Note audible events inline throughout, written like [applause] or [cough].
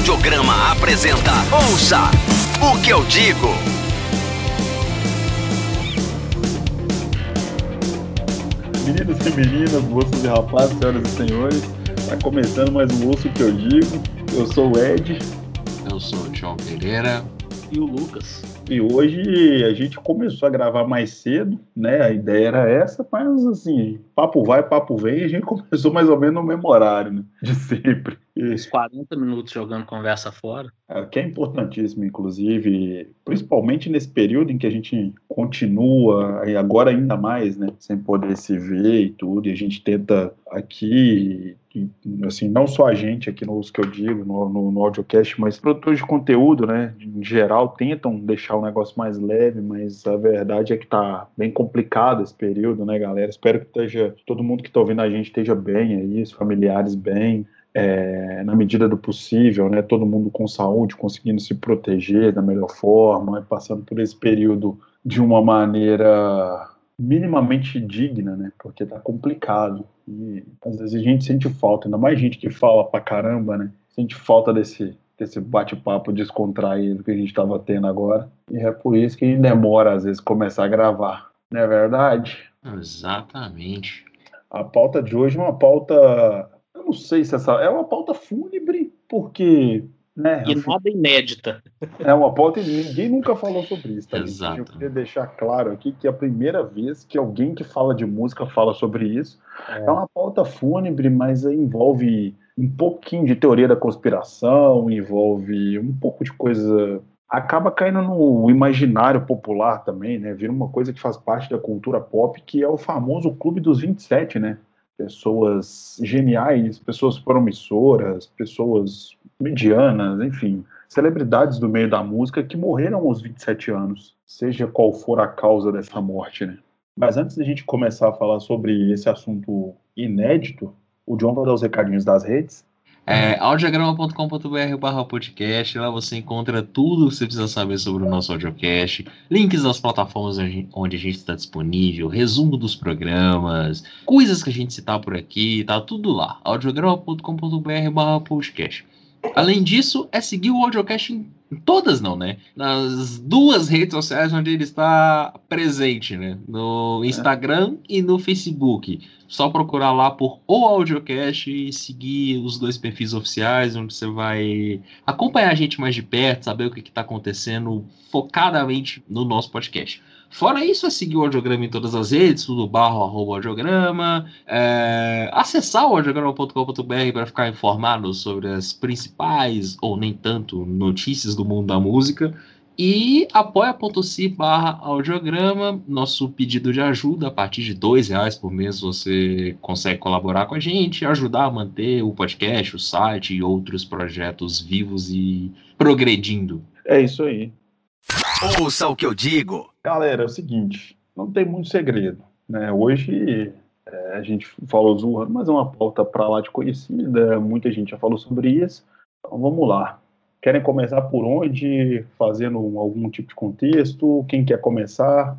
Audiograma apresenta Ouça o que eu digo. Meninos e meninas, moços e rapazes, senhoras e senhores, está começando mais um Ouço que eu digo. Eu sou o Ed. Eu sou o João Pereira. E o Lucas. E hoje a gente começou a gravar mais cedo, né? A ideia era essa, mas assim, papo vai, papo vem, e a gente [laughs] começou mais ou menos no mesmo horário, né? De sempre. Uns 40 minutos jogando conversa fora. É, que é importantíssimo, inclusive, principalmente nesse período em que a gente continua, e agora ainda mais, né? Sem poder se ver e tudo, e a gente tenta aqui assim, não só a gente aqui nos que eu digo, no, no, no audiocast, mas produtores de conteúdo, né, em geral, tentam deixar o negócio mais leve, mas a verdade é que tá bem complicado esse período, né, galera? Espero que esteja, todo mundo que tá ouvindo a gente esteja bem aí, os familiares bem, é, na medida do possível, né, todo mundo com saúde, conseguindo se proteger da melhor forma, passando por esse período de uma maneira minimamente digna, né? Porque tá complicado. E às vezes a gente sente falta, ainda mais gente que fala pra caramba, né? Sente falta desse, desse bate-papo descontraído que a gente tava tendo agora. E é por isso que demora, às vezes, começar a gravar. Não é verdade? Exatamente. A pauta de hoje é uma pauta. Eu não sei se essa. É uma pauta fúnebre, porque né? E nada inédita. É uma pauta e ninguém nunca falou sobre isso. Tá, Exato. Eu queria deixar claro aqui que é a primeira vez que alguém que fala de música fala sobre isso. É, é uma pauta fúnebre, mas envolve um pouquinho de teoria da conspiração, envolve um pouco de coisa. Acaba caindo no imaginário popular também, né? Vira uma coisa que faz parte da cultura pop, que é o famoso Clube dos 27, né? Pessoas geniais, pessoas promissoras, pessoas medianas, enfim, celebridades do meio da música que morreram aos 27 anos, seja qual for a causa dessa morte, né? Mas antes da gente começar a falar sobre esse assunto inédito, o John vai dar os recadinhos das redes. É, audiograma.com.br barra podcast, lá você encontra tudo que você precisa saber sobre o nosso audiocast, links das plataformas onde a gente está disponível, resumo dos programas, coisas que a gente citar por aqui, tá tudo lá, audiograma.com.br barra podcast. Além disso, é seguir o Audiocast em todas não, né? Nas duas redes sociais onde ele está presente, né? No Instagram é. e no Facebook. Só procurar lá por o Audiocast e seguir os dois perfis oficiais, onde você vai acompanhar a gente mais de perto, saber o que está acontecendo focadamente no nosso podcast. Fora isso, é seguir o audiograma em todas as redes, tudo barro, arroba audiograma, é, acessar o audiograma.com.br para ficar informado sobre as principais, ou nem tanto, notícias do mundo da música. E apoia.se barra audiograma, nosso pedido de ajuda, a partir de dois reais por mês você consegue colaborar com a gente, ajudar a manter o podcast, o site e outros projetos vivos e progredindo. É isso aí. Ouça o que eu digo. Galera, é o seguinte, não tem muito segredo. Né? Hoje é, a gente falou zoando, mas é uma pauta para lá de conhecida, muita gente já falou sobre isso. Então vamos lá. Querem começar por onde? Fazendo algum tipo de contexto? Quem quer começar?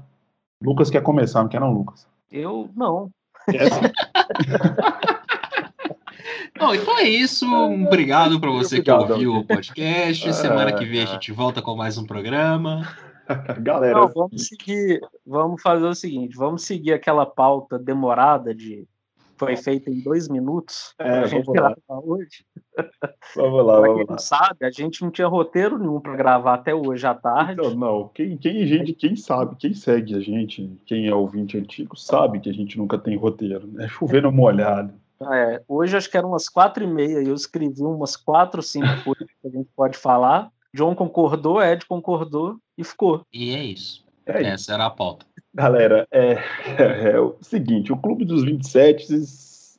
Lucas quer começar, não quer não, Lucas? Eu não. [laughs] Bom, então é isso. Obrigado para você Obrigado, que ouviu o podcast. Semana que vem a gente volta com mais um programa. [laughs] Galera, Não, vamos seguir, vamos fazer o seguinte, vamos seguir aquela pauta demorada de foi feita em dois minutos. É, a gente vamos lá. hoje. [laughs] Vamos lá, pra vamos quem lá. não sabe, a gente não tinha roteiro nenhum para gravar até hoje à tarde. Então, não, quem, quem, gente, quem sabe, quem segue a gente, quem é ouvinte antigo, sabe que a gente nunca tem roteiro, né? Chover no molhado. É, hoje acho que eram umas quatro e meia e eu escrevi umas quatro, cinco [laughs] coisas que a gente pode falar. John concordou, Ed concordou e ficou. E é isso. É Essa era a pauta. Galera, é, é, [laughs] é o seguinte, o Clube dos 27,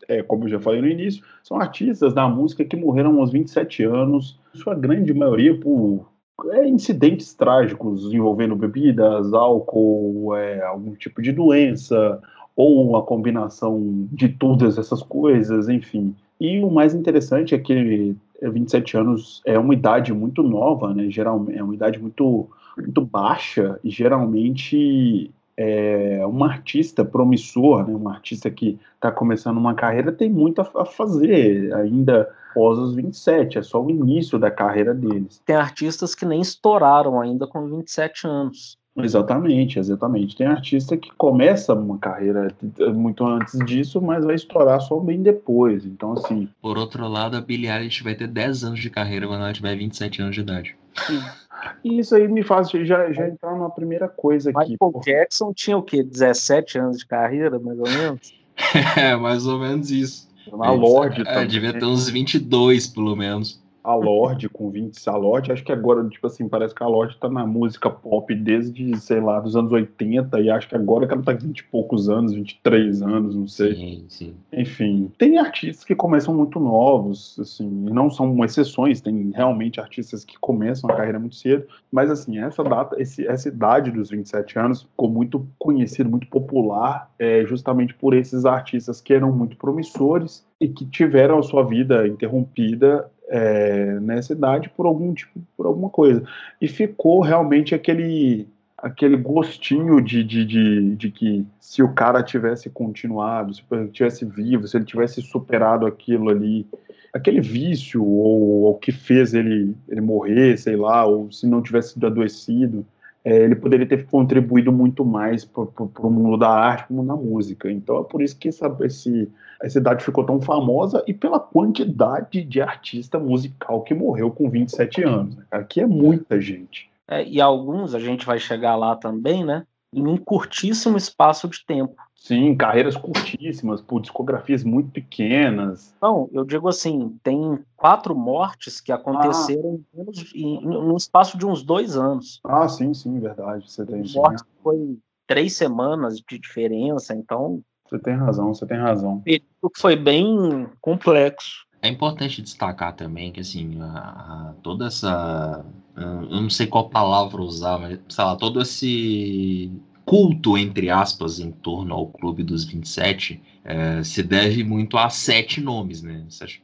é, como eu já falei no início, são artistas da música que morreram aos 27 anos, sua grande maioria por é, incidentes trágicos envolvendo bebidas, álcool, é, algum tipo de doença, ou uma combinação de todas essas coisas, enfim. E o mais interessante é que 27 anos é uma idade muito nova, né? Geralmente é uma idade muito muito baixa e geralmente é, um artista promissor, né, um artista que está começando uma carreira, tem muito a, a, fazer ainda após os 27, é só o início da carreira deles. Tem artistas que nem estouraram ainda com 27 anos. Exatamente, exatamente. Tem artista que começa uma carreira muito antes disso, mas vai estourar só bem depois. Então, assim. Por outro lado, a Billie Eilish vai ter 10 anos de carreira quando ela tiver 27 anos de idade. Sim. E isso aí me faz já, já entrar numa primeira coisa aqui. Michael Jackson tinha o quê? 17 anos de carreira, mais ou menos? [laughs] é, mais ou menos isso. Na Lorde é, Devia ter uns 22, pelo menos a Lorde com 20, a Lorde, acho que agora, tipo assim, parece que a Lorde tá na música pop desde, sei lá, dos anos 80, e acho que agora que ela tá com 20 e poucos anos, 23 anos, não sei. Sim, sim. Enfim, tem artistas que começam muito novos, assim, e não são exceções, tem realmente artistas que começam a carreira muito cedo, mas assim, essa data, esse, essa idade dos 27 anos ficou muito conhecido, muito popular, é, justamente por esses artistas que eram muito promissores e que tiveram a sua vida interrompida é, nessa idade por algum tipo, por alguma coisa. E ficou realmente aquele aquele gostinho de, de, de, de, que se o cara tivesse continuado, se ele tivesse vivo, se ele tivesse superado aquilo ali, aquele vício ou o que fez ele, ele morrer, sei lá, ou se não tivesse adoecido, é, ele poderia ter contribuído muito mais para o mundo da arte, para o mundo da música. Então é por isso que essa, esse, essa idade ficou tão famosa e pela quantidade de artista musical que morreu com 27 anos. Né, Aqui é muita gente. É, e alguns, a gente vai chegar lá também, né? Em um curtíssimo espaço de tempo. Sim, carreiras curtíssimas, por discografias muito pequenas. Não, eu digo assim, tem quatro mortes que aconteceram ah. em, em, espaço de uns dois anos. Ah, sim, sim, verdade. Você tem. Mortes foi três semanas de diferença, então. Você tem razão, você tem razão. Foi bem complexo. É importante destacar também que, assim, a, a, toda essa. Eu não sei qual palavra usar, mas, sei lá, todo esse culto, entre aspas, em torno ao Clube dos 27, é, se deve muito a sete nomes, né? Sete,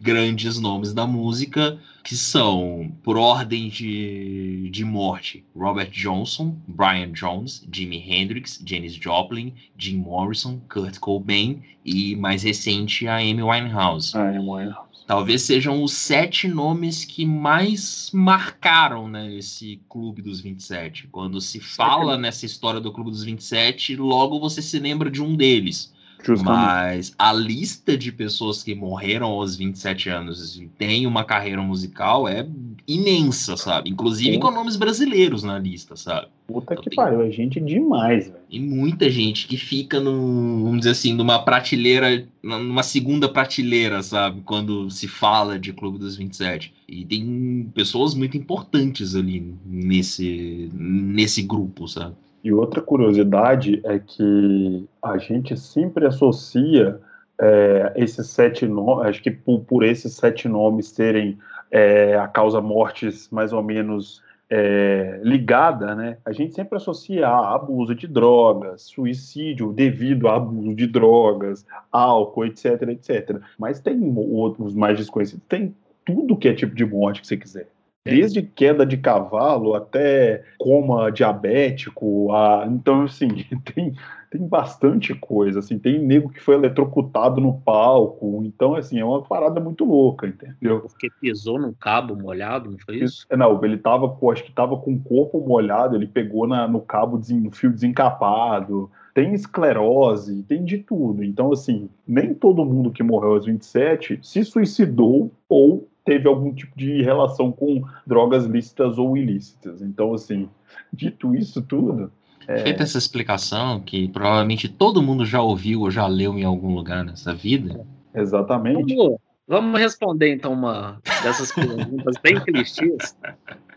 grandes nomes da música, que são, por ordem de, de morte, Robert Johnson, Brian Jones, Jimi Hendrix, Janis Joplin, Jim Morrison, Kurt Cobain e, mais recente, a Amy Winehouse. A Amy Winehouse talvez sejam os sete nomes que mais marcaram né, esse Clube dos 27. Quando se fala nessa história do Clube dos 27, logo você se lembra de um deles. Mas a lista de pessoas que morreram aos 27 anos e têm uma carreira musical é imensa, sabe? Inclusive Sim. com nomes brasileiros na lista, sabe? Puta então, que tem... pariu, é gente demais, velho. E muita gente que fica, no, vamos dizer assim, numa prateleira, numa segunda prateleira, sabe? Quando se fala de Clube dos 27. E tem pessoas muito importantes ali nesse, nesse grupo, sabe? E outra curiosidade é que a gente sempre associa é, esses sete nomes, acho que por, por, esses sete nomes serem é, a causa mortes mais ou menos é, ligada, né? A gente sempre associa a abuso de drogas, suicídio devido a abuso de drogas, álcool, etc, etc. Mas tem outros mais desconhecidos, tem tudo que é tipo de morte que você quiser. Desde queda de cavalo até coma diabético, a... então assim, [laughs] tem, tem bastante coisa, assim, tem nego que foi eletrocutado no palco, então assim, é uma parada muito louca, entendeu? Porque pisou num cabo molhado, não foi isso? Não, ele tava, acho que tava com o corpo molhado, ele pegou na, no cabo, no fio desencapado, tem esclerose, tem de tudo. Então, assim, nem todo mundo que morreu aos 27 se suicidou ou teve algum tipo de relação com drogas lícitas ou ilícitas. Então, assim, dito isso tudo. É... Feita essa explicação, que provavelmente todo mundo já ouviu ou já leu em algum lugar nessa vida. Exatamente. Vamos, vamos responder, então, uma dessas perguntas bem [laughs] clichês.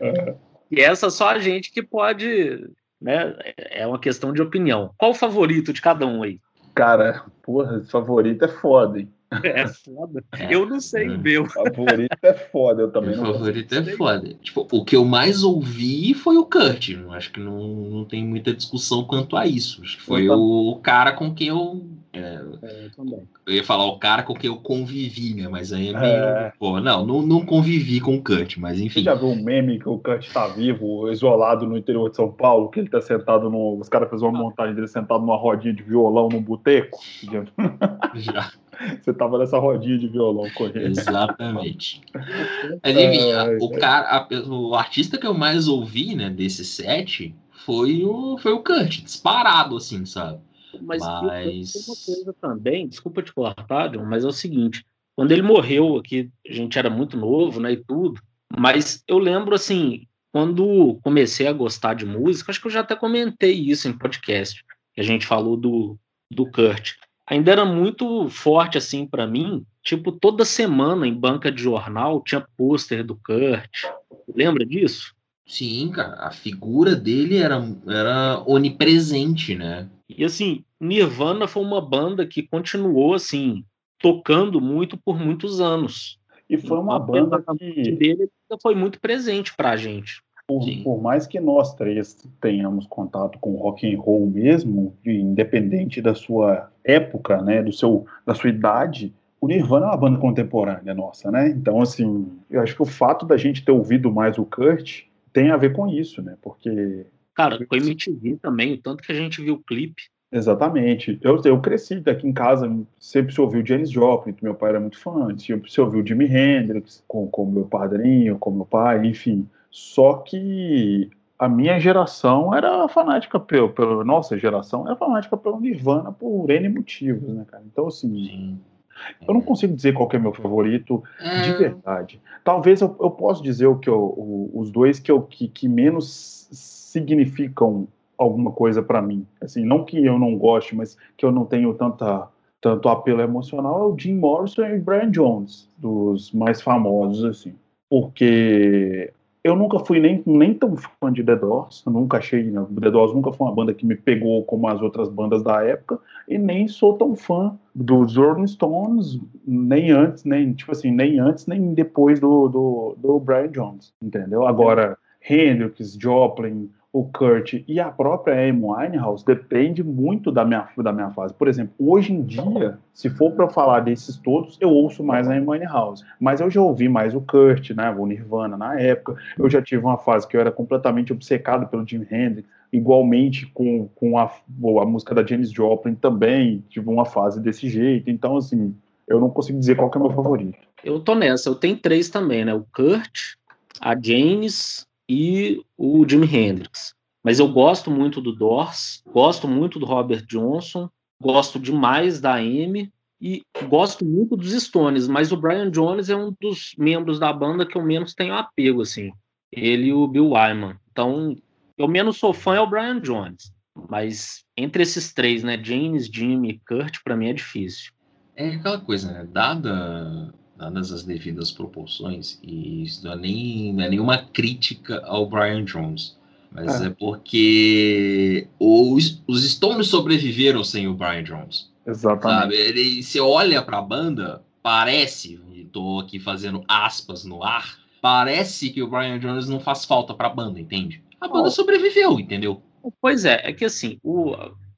É. E essa só a gente que pode. Né, é uma questão de opinião. Qual o favorito de cada um aí? Cara, porra, favorito é foda, hein? [laughs] É foda. É. Eu não sei o meu. Favorito é foda, eu também não Favorito é foda. Tipo, o que eu mais ouvi foi o Kurt. Acho que não, não tem muita discussão quanto a isso. Acho que foi o, o cara com quem eu É, é, eu ia falar o cara com quem eu convivi, né? Mas aí é meio. É. Pô, não, não, não convivi com o Kurt, mas enfim. Você já viu um meme que o Kurt tá vivo, isolado no interior de São Paulo, que ele tá sentado no. Os caras fizeram uma montagem dele sentado numa rodinha de violão no boteco? Já. Você tava nessa rodinha de violão correndo. Exatamente. [laughs] Mas, enfim, é, o, cara, a, o artista que eu mais ouvi, né, desse set foi o, foi o Kurt, disparado, assim, sabe? Mas, mas... uma coisa também, desculpa te cortar, John, mas é o seguinte, quando ele morreu aqui, a gente era muito novo, né, e tudo, mas eu lembro, assim, quando comecei a gostar de música, acho que eu já até comentei isso em podcast, que a gente falou do, do Kurt, ainda era muito forte, assim, para mim, tipo, toda semana em banca de jornal tinha pôster do Kurt, lembra disso? Sim, cara, a figura dele era, era onipresente, né? E assim, Nirvana foi uma banda que continuou assim, tocando muito por muitos anos. E foi uma então, banda que dele foi muito presente pra gente. Por, por, mais que nós três tenhamos contato com rock and roll mesmo, independente da sua época, né, do seu, da sua idade, o Nirvana é uma banda contemporânea nossa, né? Então, assim, eu acho que o fato da gente ter ouvido mais o Kurt tem a ver com isso, né? Porque. Cara, com MTV também, o tanto que a gente viu o clipe. Exatamente. Eu, eu cresci aqui em casa, sempre se ouviu Janis Joplin, que meu pai era muito fã, sempre se ouviu Jimi Hendrix, com, com meu padrinho, com meu pai, enfim. Só que a minha geração era fanática pelo, pelo nossa geração era fanática pelo Nirvana por N motivos, né, cara? Então, assim, Sim. Eu não consigo dizer qual é meu favorito de é. verdade. Talvez eu, eu possa dizer o que eu, o, os dois que, eu, que, que menos significam alguma coisa para mim. Assim, não que eu não goste, mas que eu não tenho tanta tanto apelo emocional é o Jim Morrison e o Brian Jones, dos mais famosos assim. Porque eu nunca fui nem, nem tão fã de The Doors, nunca achei, né, The Doors nunca foi uma banda que me pegou como as outras bandas da época, e nem sou tão fã dos Rolling Stones, nem antes, nem, tipo assim, nem antes, nem depois do, do, do Brian Jones, entendeu? Agora, Hendrix, Joplin, o Kurt e a própria Amy Winehouse depende muito da minha, da minha fase. Por exemplo, hoje em dia, se for para falar desses todos, eu ouço mais a Amy Winehouse. Mas eu já ouvi mais o Kurt, né, o Nirvana na época. Eu já tive uma fase que eu era completamente obcecado pelo Jimi Hendrix. Igualmente com, com a, a música da Janis Joplin também, tive uma fase desse jeito. Então, assim, eu não consigo dizer qual é o meu favorito. Eu tô nessa, eu tenho três também, né? O Kurt, a Janis e o Jimi Hendrix. Mas eu gosto muito do Doors, gosto muito do Robert Johnson, gosto demais da Amy e gosto muito dos Stones, mas o Brian Jones é um dos membros da banda que eu menos tenho apego, assim. Ele e o Bill Wyman. Então, eu menos sou fã é o Brian Jones. Mas entre esses três, né, James, Jimmy e Kurt, para mim é difícil. É aquela coisa, né? Dada dadas as devidas proporções, e isso não é, nem, não é nenhuma crítica ao Brian Jones, mas é, é porque os, os Stones sobreviveram sem o Brian Jones. Exatamente. Sabe? Ele, você olha para a banda, parece, estou aqui fazendo aspas no ar, parece que o Brian Jones não faz falta para a banda, entende? A banda oh. sobreviveu, entendeu? Pois é, é que assim,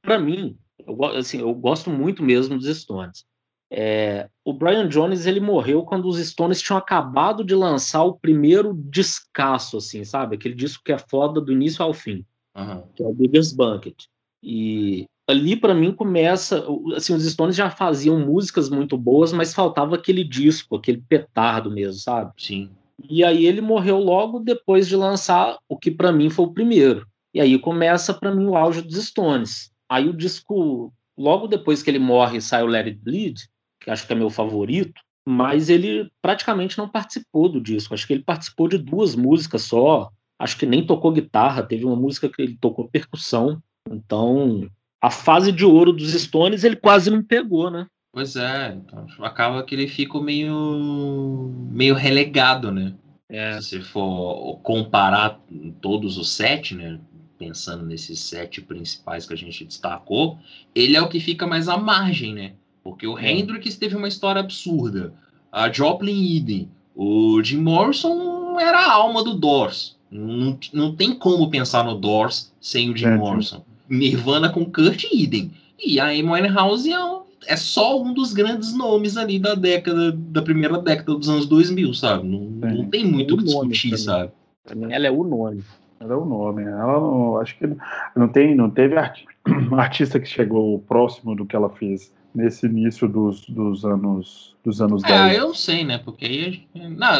para mim, eu, assim, eu gosto muito mesmo dos Stones. É, o Brian Jones ele morreu quando os Stones tinham acabado de lançar o primeiro descasso, assim, sabe? Aquele disco que é foda do início ao fim, uhum. que é o Biggest Bucket. E ali para mim começa, assim, os Stones já faziam músicas muito boas, mas faltava aquele disco, aquele petardo mesmo, sabe? Sim. E aí ele morreu logo depois de lançar o que para mim foi o primeiro. E aí começa para mim o auge dos Stones. Aí o disco, logo depois que ele morre, sai o Let It Bleed que acho que é meu favorito, mas ele praticamente não participou do disco. Acho que ele participou de duas músicas só. Acho que nem tocou guitarra, teve uma música que ele tocou percussão. Então, a fase de ouro dos Stones ele quase não pegou, né? Pois é, então acaba que ele fica meio meio relegado, né? É. Se for comparar todos os sete, né? Pensando nesses sete principais que a gente destacou, ele é o que fica mais à margem, né? Porque o é. Hendrix teve uma história absurda. A Joplin idem. O Jim Morrison era a alma do Doors. Não, não tem como pensar no Doors sem o Jim é, Morrison. Nirvana com Kurt idem. E a Amy Winehouse é é só um dos grandes nomes ali da década, da primeira década dos anos 2000, sabe? Não, não tem muito o que discutir, sabe? Ela é o nome. Ela é o nome. Ela não, acho que não tem, não teve arti [clears throat] artista que chegou próximo do que ela fez nesse início dos, dos anos dos anos é, 10. Ah, eu sei, né? Porque aí. Não,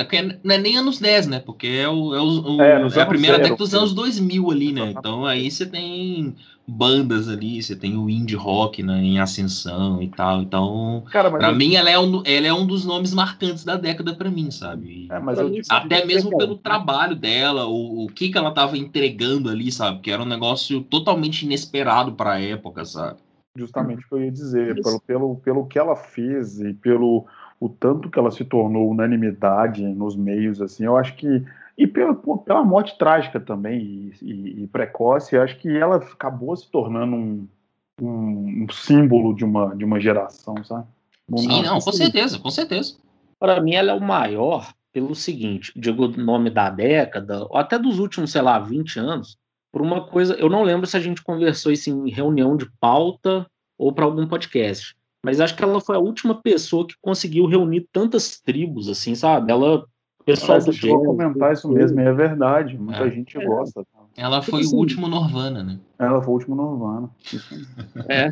não é nem anos 10, né? Porque é, o, é, o, é, é a primeira década dos anos 2000 ali, né? Então aí você tem bandas ali, você tem o indie rock né, em ascensão e tal. Então, Cara, pra eu... mim, ela é, um, ela é um dos nomes marcantes da década para mim, sabe? É, mas eu, até mesmo pelo trabalho dela, o, o que, que ela tava entregando ali, sabe? Que era um negócio totalmente inesperado pra época, sabe? Justamente o que eu ia dizer, pelo, pelo, pelo que ela fez e pelo o tanto que ela se tornou unanimidade nos meios, assim, eu acho que e pela, pela morte trágica também e, e, e, precoce, acho que ela acabou se tornando um, um, um, símbolo de uma, de uma geração, sabe? Sim, não, com certeza, com certeza. Para mim, ela é o maior pelo seguinte, digo o nome da década, ou até dos últimos, sei lá, 20 anos, por uma coisa, eu não lembro se a gente conversou isso em reunião de pauta ou para algum podcast, mas acho que ela foi a última pessoa que conseguiu reunir tantas tribos, assim, sabe? Ela pessoal do jazz, comentar isso mesmo, é verdade. Muita é. gente é. gosta. Ela foi assim, o último Norvana, né? Ela foi o último Norvana. É.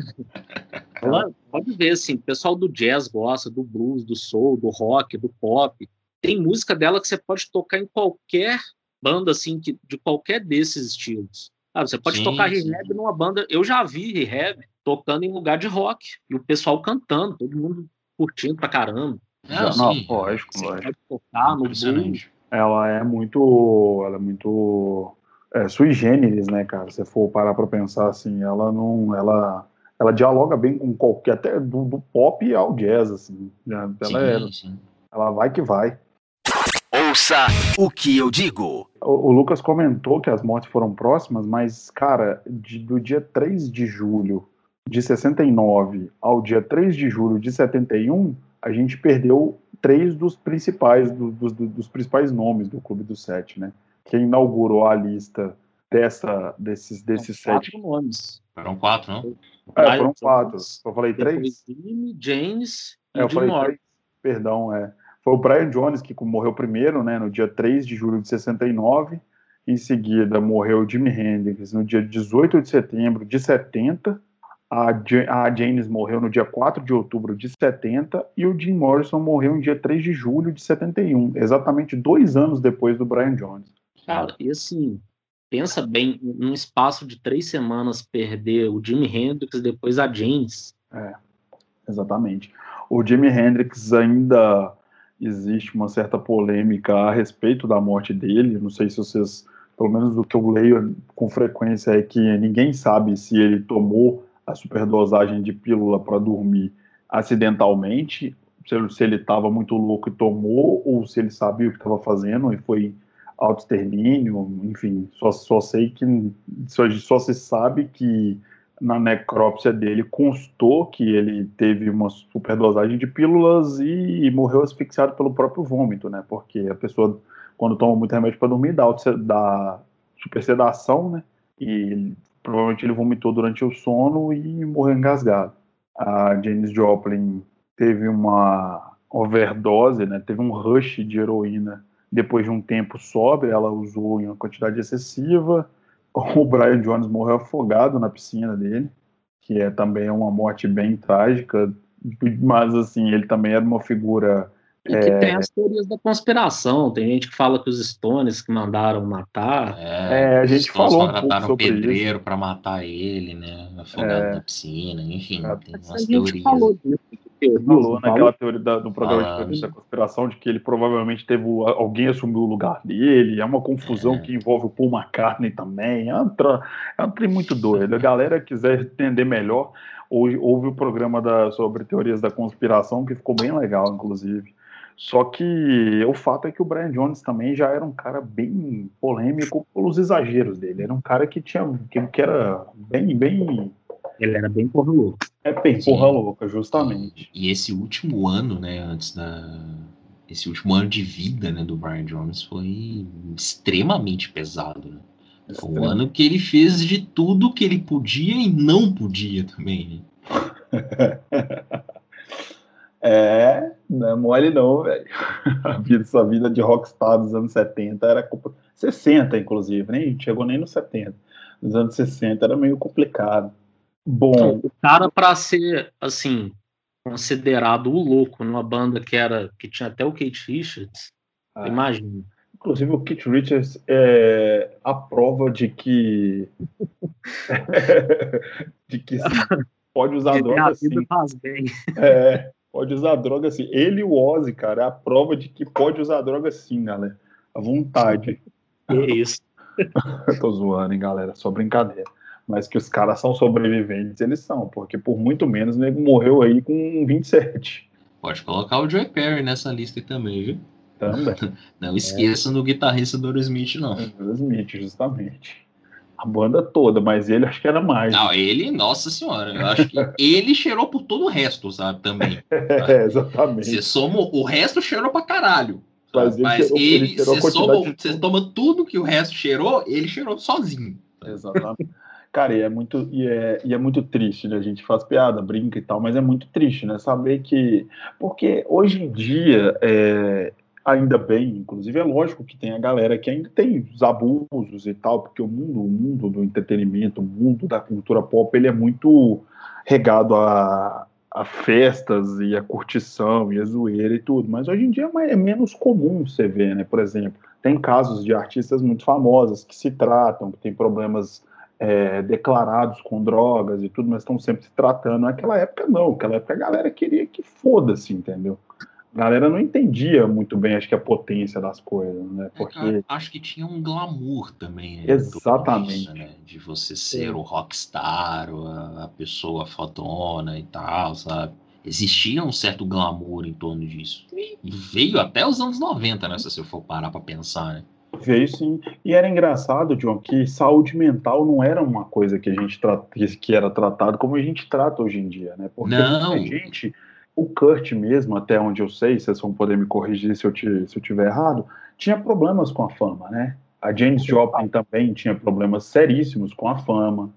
[laughs] Ela pode ver, assim, o pessoal do jazz gosta, do blues, do soul, do rock, do pop. Tem música dela que você pode tocar em qualquer banda, assim, que, de qualquer desses estilos. Ah, você pode sim, tocar rehab numa banda. Eu já vi rehab tocando em lugar de rock. E o pessoal cantando, todo mundo curtindo pra caramba. Não, Já, não lógico, lógico. Tocar no blues. Ela é muito. Ela é muito. É, sui generis, né, cara? Se for parar pra pensar assim, ela não. Ela, ela dialoga bem com qualquer. Até do, do pop ao jazz, assim. Ela, sim, é, sim. ela vai que vai. Ouça o que eu digo. O, o, Lucas comentou que as mortes foram próximas, mas, cara, de, do dia 3 de julho de 69 ao dia 3 de julho de 71, a gente perdeu três dos principais do, do, dos principais nomes do Clube dos Sete, né? Quem inaugurou a lista dessa desses desses São sete nomes. Foram quatro, não? É, foram quatro. Eu falei três. James e é, eu falei três. Perdão, é. Foi o Brian Jones que morreu primeiro, né? No dia 3 de julho de 69. Em seguida morreu o Jimi Hendrix no dia 18 de setembro de 70 a, a Janis morreu no dia 4 de outubro de 70 e o Jim Morrison morreu no dia 3 de julho de 71, exatamente dois anos depois do Brian Jones. Cara, e assim, pensa bem, num espaço de três semanas perder o Jimi Hendrix e depois a Janis. É, exatamente. O Jimi Hendrix ainda existe uma certa polêmica a respeito da morte dele, não sei se vocês, pelo menos o que eu leio com frequência é que ninguém sabe se ele tomou a superdosagem de pílula para dormir acidentalmente, se ele estava muito louco e tomou, ou se ele sabia o que estava fazendo e foi auto-extermínio, enfim, só, só sei que só, só se sabe que na necrópsia dele constou que ele teve uma superdosagem de pílulas e, e morreu asfixiado pelo próprio vômito, né? Porque a pessoa, quando toma muito remédio para dormir, dá, dá supersedação, né? E Provavelmente ele vomitou durante o sono e morreu engasgado. A Janis Joplin teve uma overdose, né? Teve um rush de heroína depois de um tempo sóbria, ela usou em uma quantidade excessiva. O Brian Jones morreu afogado na piscina dele, que é também uma morte bem trágica, mas assim, ele também era uma figura e que é... tem as teorias da conspiração. Tem gente que fala que os Stones que mandaram matar. É, é a gente falou um pouco sobre pedreiro para matar ele, né? Afogado é... na piscina, enfim. É. Tem umas teorias. Falou disso. Falou naquela teoria da, do programa ah, de da conspiração de que ele provavelmente teve alguém assumiu o lugar dele. É uma confusão é. que envolve o Paul McCartney também. É um, é um trem muito doido. A galera quiser entender melhor, houve o programa da, sobre teorias da conspiração que ficou bem legal, inclusive. Só que o fato é que o Brian Jones também já era um cara bem polêmico pelos exageros dele. Era um cara que tinha que, que era bem, bem. Ele era bem porra louca. É bem Sim. porra louca, justamente. E, e, esse último ano, né, antes da. Esse último ano de vida né, do Brian Jones foi extremamente pesado. Né? Foi um ano que ele fez de tudo que ele podia e não podia também. Né? [laughs] É, não é mole não, velho. [laughs] A vida, sua vida de rockstar dos anos 70 era 60, inclusive, nem chegou nem nos 70. Nos anos 60 era meio complicado. Bom, Então, o cara para ser assim considerado o louco numa banda que era que tinha até o Kate Richards, Ah. imagina. inclusive o Kit Richards é a prova de que [laughs] de que pode usar [laughs] a droga vida sim. faz bem. É, pode usar droga sim. Ele e o Ozzy, cara, é a prova de que pode usar droga sim, galera. À vontade. É isso. Eu [laughs] tô zoando, hein, galera? Só brincadeira. Mas que os caras são sobreviventes, eles são, porque por muito menos o nego morreu aí com 27. Pode colocar o Joey Perry nessa lista aí também, viu? Também. [laughs] Não esqueça do guitarrista do Smith, não. Will Smith, justamente. A banda toda, mas ele acho que era mais. Não, ele, nossa senhora, eu acho que [laughs] ele cheirou por todo o resto, sabe? Também. [laughs] É, exatamente. Você soma, o resto cheirou pra caralho. Mas Mas, ele você, soma, de toma tudo que o resto cheirou, ele cheirou sozinho. Exatamente. Cara, e é muito e é, e é muito triste, né? A gente faz piada, brinca e tal, mas é muito triste, né? Saber que porque hoje em dia é, ainda bem, inclusive é lógico que tem a galera que ainda tem os abusos e tal, porque o mundo, o mundo do entretenimento, o mundo da cultura pop, ele é muito regado a, a festas e a curtição e a zoeira e tudo, mas hoje em dia é é menos comum você ver, né? Por exemplo, tem casos de artistas muito famosas que se tratam, que têm problemas é, declarados com drogas e tudo, mas estão sempre se tratando. Naquela época, não. Naquela época a galera queria que foda-se, entendeu? A galera não entendia muito bem, acho que, a potência das coisas, né? É, Porque. acho que tinha um glamour também. né, Exatamente. disso, né? De você ser o rockstar, ou a, pessoa fodona e tal, sabe? Existia um certo glamour em torno disso. E veio até os anos 90, né? Se você for parar pra pensar, né? Veio sim. E era engraçado, John, que saúde mental não era uma coisa que a gente tra- que- era tratado como a gente trata hoje em dia, né? Porque Não. muita gente, o Kurt mesmo, até onde eu sei, vocês vão poder me corrigir se eu, te, se eu tiver errado, tinha problemas com a fama, né? A James Joplin também tinha problemas seríssimos com a fama.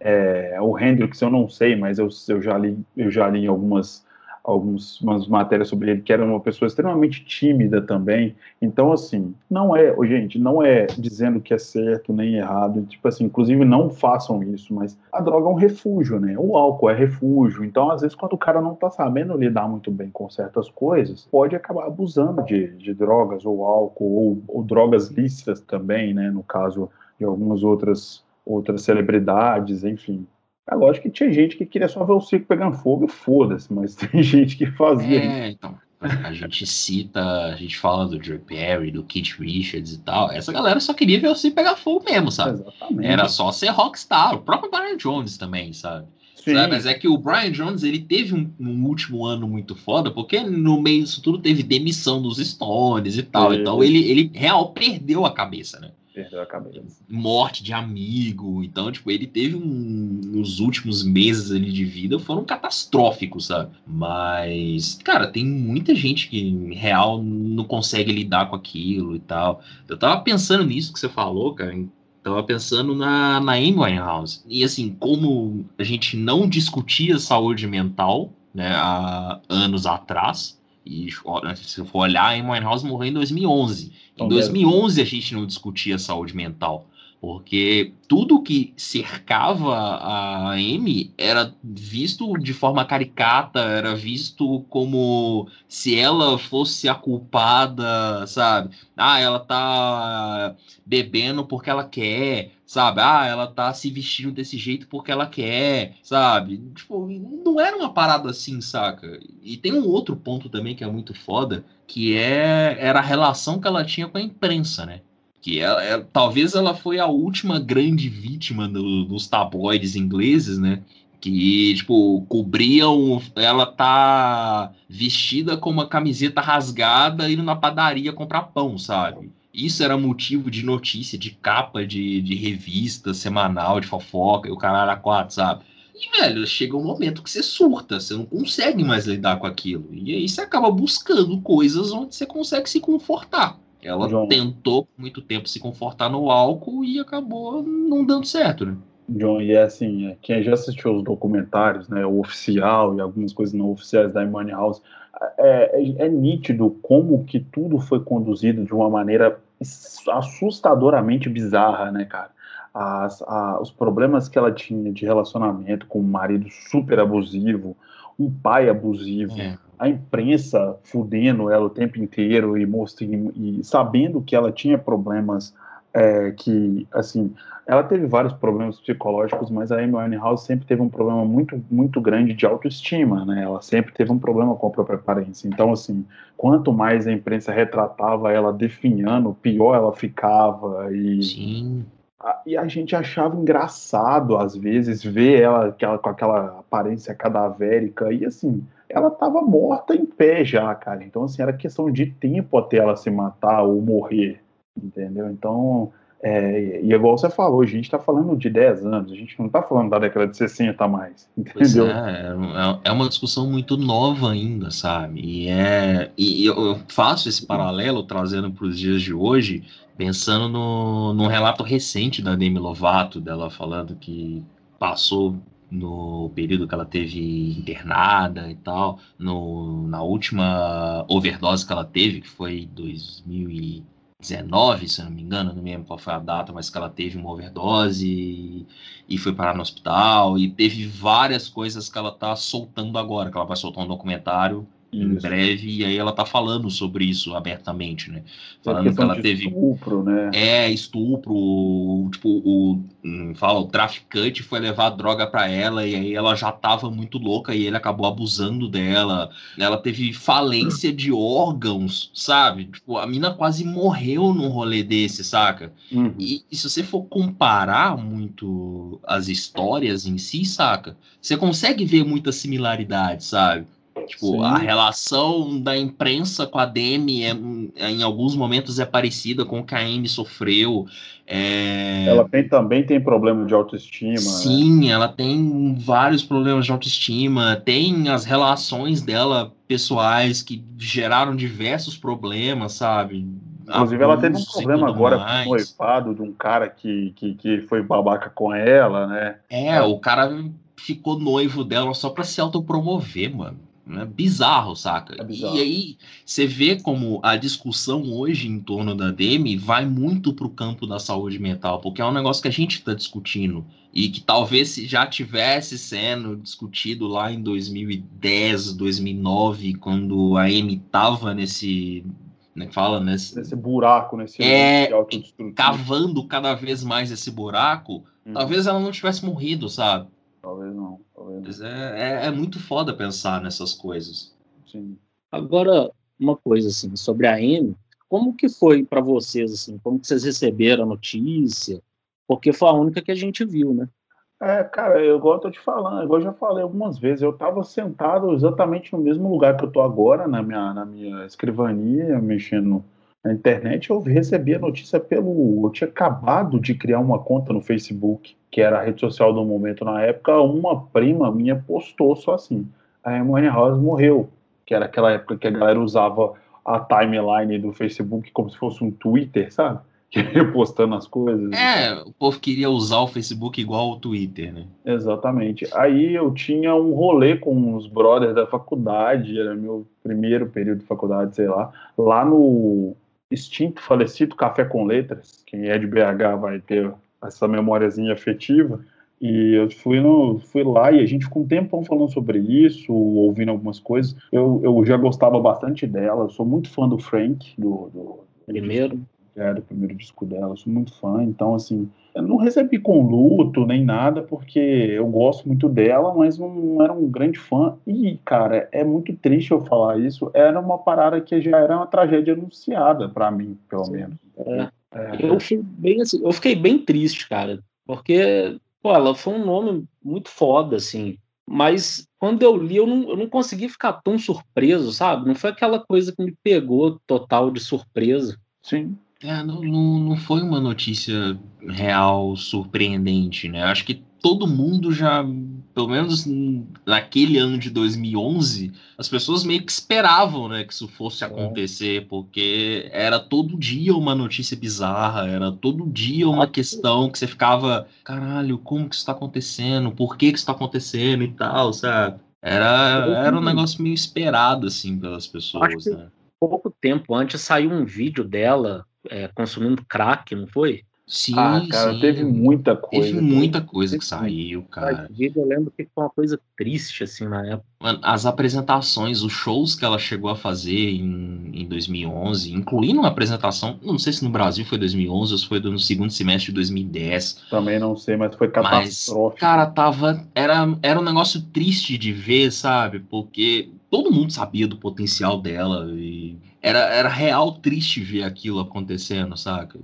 É, o Hendrix eu não sei, mas eu, eu já li, eu já li algumas algumas umas matérias sobre ele que era uma pessoa extremamente tímida também. Então assim, não é, gente, não é dizendo que é certo nem errado, tipo assim, inclusive não façam isso, mas a droga é um refúgio, né? O álcool é refúgio. Então, às vezes quando o cara não tá sabendo lidar muito bem com certas coisas, pode acabar abusando de, de drogas ou álcool ou, ou drogas lícitas também, né, no caso de algumas outras outras celebridades, enfim. É lógico que tinha gente que queria só ver o circo pegando fogo e foda-se, mas [laughs] tem gente que fazia. É, então. A gente cita, a gente fala do Joe Perry, do Keith Richards e tal. Essa galera só queria ver você pegar fogo mesmo, sabe? Exatamente. Era só ser rockstar. O próprio Brian Jones também, sabe? Sabe? Mas é que o Brian Jones ele teve um, um último ano muito foda, porque no meio disso tudo teve demissão dos Stones e tal. Sim. Então ele, ele real perdeu a cabeça, né? Perdeu a cabeça. Morte de amigo. Então, tipo, ele teve um. Nos últimos meses ali de vida foram catastróficos, sabe? Mas, cara, tem muita gente que em real não consegue lidar com aquilo e tal. Eu tava pensando nisso que você falou, cara. Tava pensando na, na Amy Winehouse. E assim, como a gente não discutia saúde mental, né, há anos atrás, e ó, se eu for olhar, a Winehouse morreu em 2011. Em Então, 2011 a gente não discutia saúde mental, porque tudo que cercava a Amy era visto de forma caricata, era visto como se ela fosse a culpada, sabe? Ah, ela tá bebendo porque ela quer, sabe? Ah, ela tá se vestindo desse jeito porque ela quer, sabe? Tipo, não era uma parada assim, saca? E tem um outro ponto também que é muito foda, que é era a relação que ela tinha com a imprensa, né? Que ela, ela- talvez ela foi a última grande vítima do- dos tabloides ingleses, né? Que, tipo, cobriam ela tá vestida com uma camiseta rasgada indo na padaria comprar pão, sabe? Isso era motivo de notícia, de capa de, de revista semanal, de fofoca, e o caralho a quatro, sabe? E, velho, chega um momento que você surta, você não consegue mais lidar com aquilo. E aí você acaba buscando coisas onde você consegue se confortar. Ela João. tentou por muito tempo se confortar no álcool e acabou não dando certo, né? John, e é assim, é, quem já assistiu os documentários, né, o oficial e algumas coisas não oficiais da Money House, é, é, é, nítido como que tudo foi conduzido de uma maneira assustadoramente bizarra, né, cara? As, a, os problemas que ela tinha de relacionamento com um marido super abusivo, um pai abusivo, é. A imprensa fudendo ela o tempo inteiro e, mostrando, e sabendo que ela tinha problemas é, que, assim, ela teve vários problemas psicológicos, mas a Amy Winehouse sempre teve um problema muito, muito grande de autoestima, né? Ela sempre teve um problema com a própria aparência. Então, assim, quanto mais a imprensa retratava ela definhando, pior ela ficava e... Sim. A, e a gente achava engraçado, às vezes, ver ela aquela, com aquela aparência cadavérica e, assim, ela estava morta em pé já, cara. Então, assim, era questão de tempo até ela se matar ou morrer entendeu? Então, é, e igual você falou, a gente está falando de 10 anos, a gente não está falando da década de 60 mais, [laughs] entendeu? É, é, é, uma discussão muito nova ainda, sabe? E, é, e eu faço esse paralelo trazendo para os dias de hoje, pensando no, no relato recente da Demi Lovato, dela falando que passou no período que ela teve internada e tal, no, na última overdose que ela teve, que foi 2000 19, se eu não me engano, não lembro qual foi a data, mas que ela teve uma overdose e, e foi parar no hospital. E teve várias coisas que ela tá soltando agora, que ela vai soltar um documentário em breve, e aí ela tá falando sobre isso abertamente, né? Falando que ela teve. Estupro, né? É, estupro, tipo, o, hum, fala, o traficante foi levar droga para ela, e aí ela já tava muito louca e ele acabou abusando dela. Ela teve falência de órgãos, sabe? Tipo, a mina quase morreu num rolê desse, saca? Uhum. E, e se você for comparar muito as histórias em si, saca? Você consegue ver muita similaridade, sabe? Tipo, Sim. a relação da imprensa com a Demi é, é, em alguns momentos é parecida com o que a Amy sofreu. É... Ela tem, também tem problema de autoestima. Né? Sim, né? ela tem vários problemas de autoestima. Tem as relações dela pessoais que geraram diversos problemas, sabe? Inclusive, ela teve um problema agora mais. com o noivado de um cara que, que, que foi babaca com ela, né? É, o cara ficou noivo dela só pra se autopromover, mano. Né? Bizarro, saca? É bizarro. E aí você vê como a discussão hoje em torno da Demi vai muito para o campo da saúde mental, porque é um negócio que a gente está discutindo e que talvez já tivesse sendo discutido lá em 2010, 2009, quando a Amy tava nesse né, fala nesse, nesse buraco, nesse é, cavando cada vez mais esse buraco, hum. talvez ela não tivesse morrido, sabe? Talvez não. Talvez não. É, é, é, muito foda pensar nessas coisas. Sim. Agora, uma coisa assim, sobre a Amy, como que foi para vocês, assim, como que vocês receberam a notícia? Porque foi a única que a gente viu, né? É, cara, eu igual eu tô te falando, igual eu já falei algumas vezes, eu tava sentado exatamente no mesmo lugar que eu tô agora, na minha, na minha escrivania, mexendo na internet, eu recebi a notícia pelo. Eu tinha acabado de criar uma conta no Facebook, que era a rede social do momento na época. Uma prima minha postou só assim: a Hermione House morreu, que era aquela época que a galera usava a timeline do Facebook como se fosse um Twitter, sabe? [laughs] Que ia postando as coisas. É, o povo queria usar o Facebook igual o Twitter, né? Exatamente. Aí eu tinha um rolê com os brothers da faculdade, era meu primeiro período de faculdade, sei lá, lá no extinto, falecido Café com Letras. Quem é de BH vai ter essa memóriazinha afetiva. E eu fui, no, fui lá e a gente ficou um tempão falando sobre isso, ouvindo algumas coisas. Eu, eu já gostava bastante dela, eu sou muito fã do Frank, do, do primeiro. É, do primeiro disco dela, sou muito fã, então assim, eu não recebi com luto nem nada, porque eu gosto muito dela, mas não era um grande fã. E, cara, é muito triste eu falar isso. Era uma parada que já era uma tragédia anunciada para mim, pelo Sim. menos. É. É. Eu, fiquei bem, assim, eu fiquei bem triste, cara, porque pô, ela foi um nome muito foda, assim. Mas quando eu li, eu não, eu não consegui ficar tão surpreso, sabe? Não foi aquela coisa que me pegou total de surpresa. Sim. É, não, não, não foi uma notícia real surpreendente, né? Acho que todo mundo já, pelo menos naquele ano de 2011, as pessoas meio que esperavam, né, que isso fosse acontecer, porque era todo dia uma notícia bizarra, era todo dia uma questão que você ficava, caralho, como que isso tá acontecendo? Por que que isso tá acontecendo e tal, sabe? Era, era um negócio meio esperado, assim, pelas pessoas, né? Pouco tempo antes saiu um vídeo dela é, consumindo crack, não foi? Sim, ah, cara, sim. teve muita coisa. Teve muita coisa que saiu, cara. Eu lembro que foi uma coisa triste, assim, na época. Mano, as apresentações, os shows que ela chegou a fazer em, em 2011, incluindo uma apresentação, não sei se no Brasil foi 2011 ou se foi no segundo semestre de 2010. Também não sei, mas foi catastrófico. Mas, cara, tava. Era, era um negócio triste de ver, sabe? Porque todo mundo sabia do potencial dela e era, era real triste ver aquilo acontecendo, saca?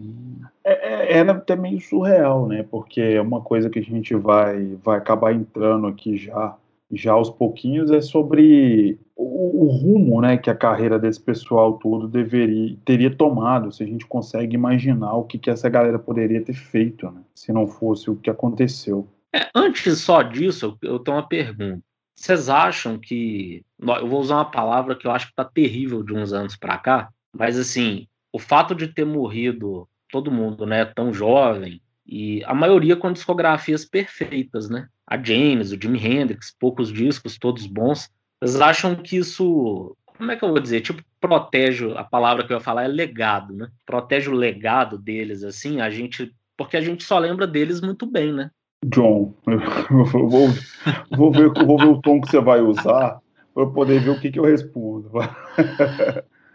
É, é, era até meio surreal, né? Porque é uma coisa que a gente vai, vai acabar entrando aqui já, já aos pouquinhos, é sobre o, o rumo né, que a carreira desse pessoal todo deveria, teria tomado, se a gente consegue imaginar o que, que essa galera poderia ter feito, né? Se não fosse o que aconteceu. É, antes só disso, eu tenho uma pergunta. Vocês acham que. Eu vou usar uma palavra que eu acho que tá terrível de uns anos para cá, mas assim, o fato de ter morrido todo mundo, né, tão jovem, e a maioria com discografias perfeitas, né? A James, o Jimi Hendrix, poucos discos, todos bons. Vocês acham que isso. Como é que eu vou dizer? Tipo, protege. A palavra que eu ia falar é legado, né? Protege o legado deles, assim, a gente. Porque a gente só lembra deles muito bem, né? John, eu vou, vou, ver, vou ver o tom que você vai usar para poder ver o que, que eu respondo.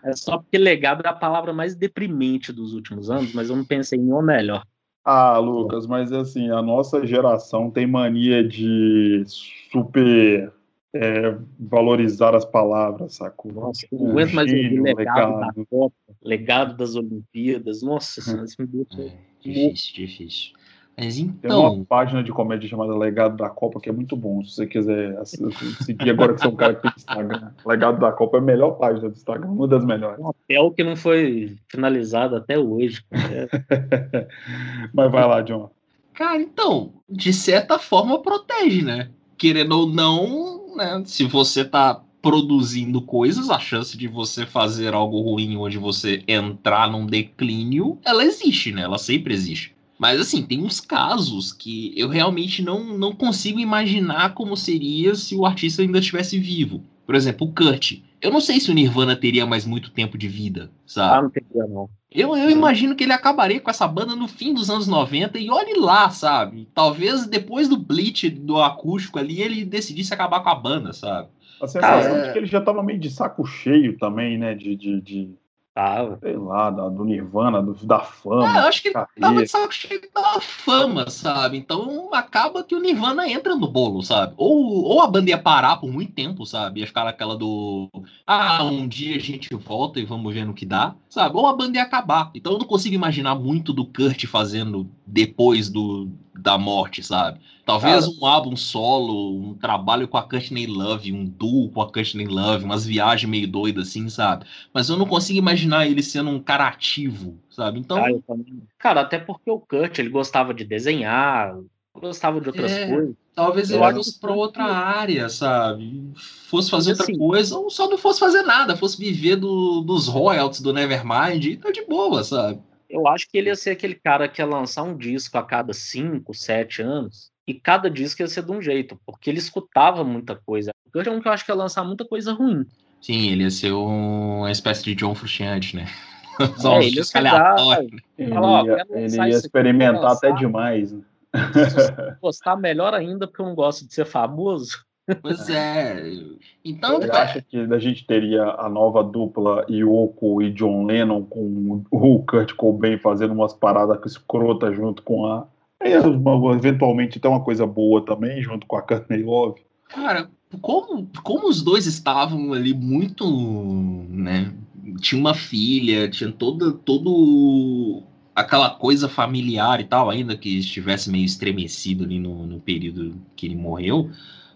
É só porque legado é a palavra mais deprimente dos últimos anos, mas eu não pensei em um melhor. Ah, Lucas, mas assim, a nossa geração tem mania de super é, valorizar as palavras, sacou? Nossa, eu não aguento mais ouvir legado, legado, da Copa, legado das Olimpíadas, nossa, isso me deixa... É, difícil, difícil. Mas então. Tem uma então página de comédia chamada Legado da Copa que é muito bom. Se você quiser seguir agora que você é um cara que tem Instagram. Legado da Copa é a melhor página do Instagram, uma das melhores. Um papel que não foi finalizado até hoje. [laughs] Mas vai lá, John. Cara, então, de certa forma protege, né? Querendo ou não, né? Se você tá produzindo coisas, a chance de você fazer algo ruim onde você entrar num declínio, ela existe, né? Ela sempre existe. Mas assim, tem uns casos que eu realmente não, não consigo imaginar como seria se o artista ainda estivesse vivo. Por exemplo, o Kurt. Eu não sei se o Nirvana teria mais muito tempo de vida, sabe? Ah, não teria, não. Eu, eu imagino que ele acabaria com essa banda no fim dos anos 90 e olhe lá, sabe? Talvez depois do Bleach, do acústico ali, ele decidisse acabar com a banda, sabe? A sensação é... de que ele já tava meio de saco cheio também, né? de, de, de Tava. Sei lá, do Nirvana, do, da fama. É, eu acho que ele tava de saco cheio da fama, sabe? Então acaba que o Nirvana entra no bolo, sabe? Ou, ou a banda ia parar por muito tempo, sabe? Ia ficar naquela do. Ah, um dia a gente volta e vamos ver no que dá, sabe? Ou a banda ia acabar. Então eu não consigo imaginar muito do Kurt fazendo depois do, da morte, sabe? Talvez Cara, um álbum solo, um trabalho com a Courtney Love, um duo com a Courtney Love, umas viagens meio doidas assim, sabe? Mas eu não consigo imaginar ele sendo um cara ativo, sabe? Então. Ah, Cara, até porque o Kurt, ele gostava de desenhar, gostava de outras é, coisas. Talvez ele fosse para outra área, sabe? Fosse fazer outra assim, coisa, ou só não fosse fazer nada, fosse viver do, dos royalties do Nevermind, e tá de boa, sabe? Eu acho que ele ia ser aquele cara que ia lançar um disco a cada 5, 7 anos, e cada disco ia ser de um jeito, porque ele escutava muita coisa. Eu acho que eu acho que ia lançar muita coisa ruim. Sim, ele ia ser um, uma espécie de John Frusciante, né? [laughs] Só é, ele, aleatório. [laughs] Ele, ia, ele ia experimentar até demais. Né? Se você gostar, melhor ainda, porque eu não gosto de ser famoso. Pois é. Então, Você acha que a gente teria a nova dupla Yoko e John Lennon com o Kurt Cobain fazendo umas paradas escrotas junto com a. eventualmente tem uma coisa boa também, junto com a Courtney Love. Cara, como, como os dois estavam ali muito, né? Tinha uma filha, tinha toda, todo aquela coisa familiar e tal, ainda que estivesse meio estremecido ali no, no período que ele morreu.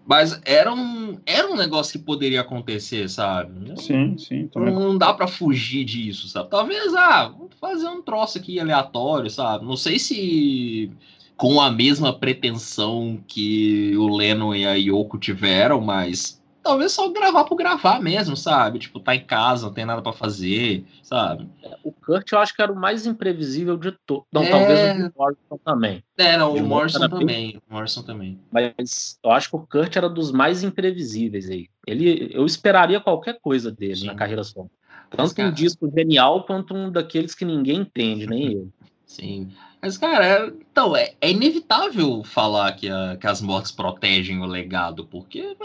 Mas era um, era um negócio que poderia acontecer, sabe? Sim, sim. Não, não dá para fugir disso, sabe? Talvez, ah, vamos fazer um troço aqui aleatório, sabe? Não sei se. com a mesma pretensão que o Lennon e a Yoko tiveram, mas talvez só gravar por gravar mesmo, sabe? Tipo, tá em casa, não tem nada para fazer, sabe? O Kurt eu acho que era o mais imprevisível de todos. Não, é... talvez o Morrison também. É, não, o Morrison também. O Morrison também. Mas eu acho que o Kurt era dos mais imprevisíveis aí. Ele, eu esperaria qualquer coisa dele Sim. na carreira solo. Tanto cara... um disco genial quanto um daqueles que ninguém entende, nem eu. [laughs] Sim. Mas, cara, é, então, é, é inevitável falar que, a, que as mortes protegem o legado, porque,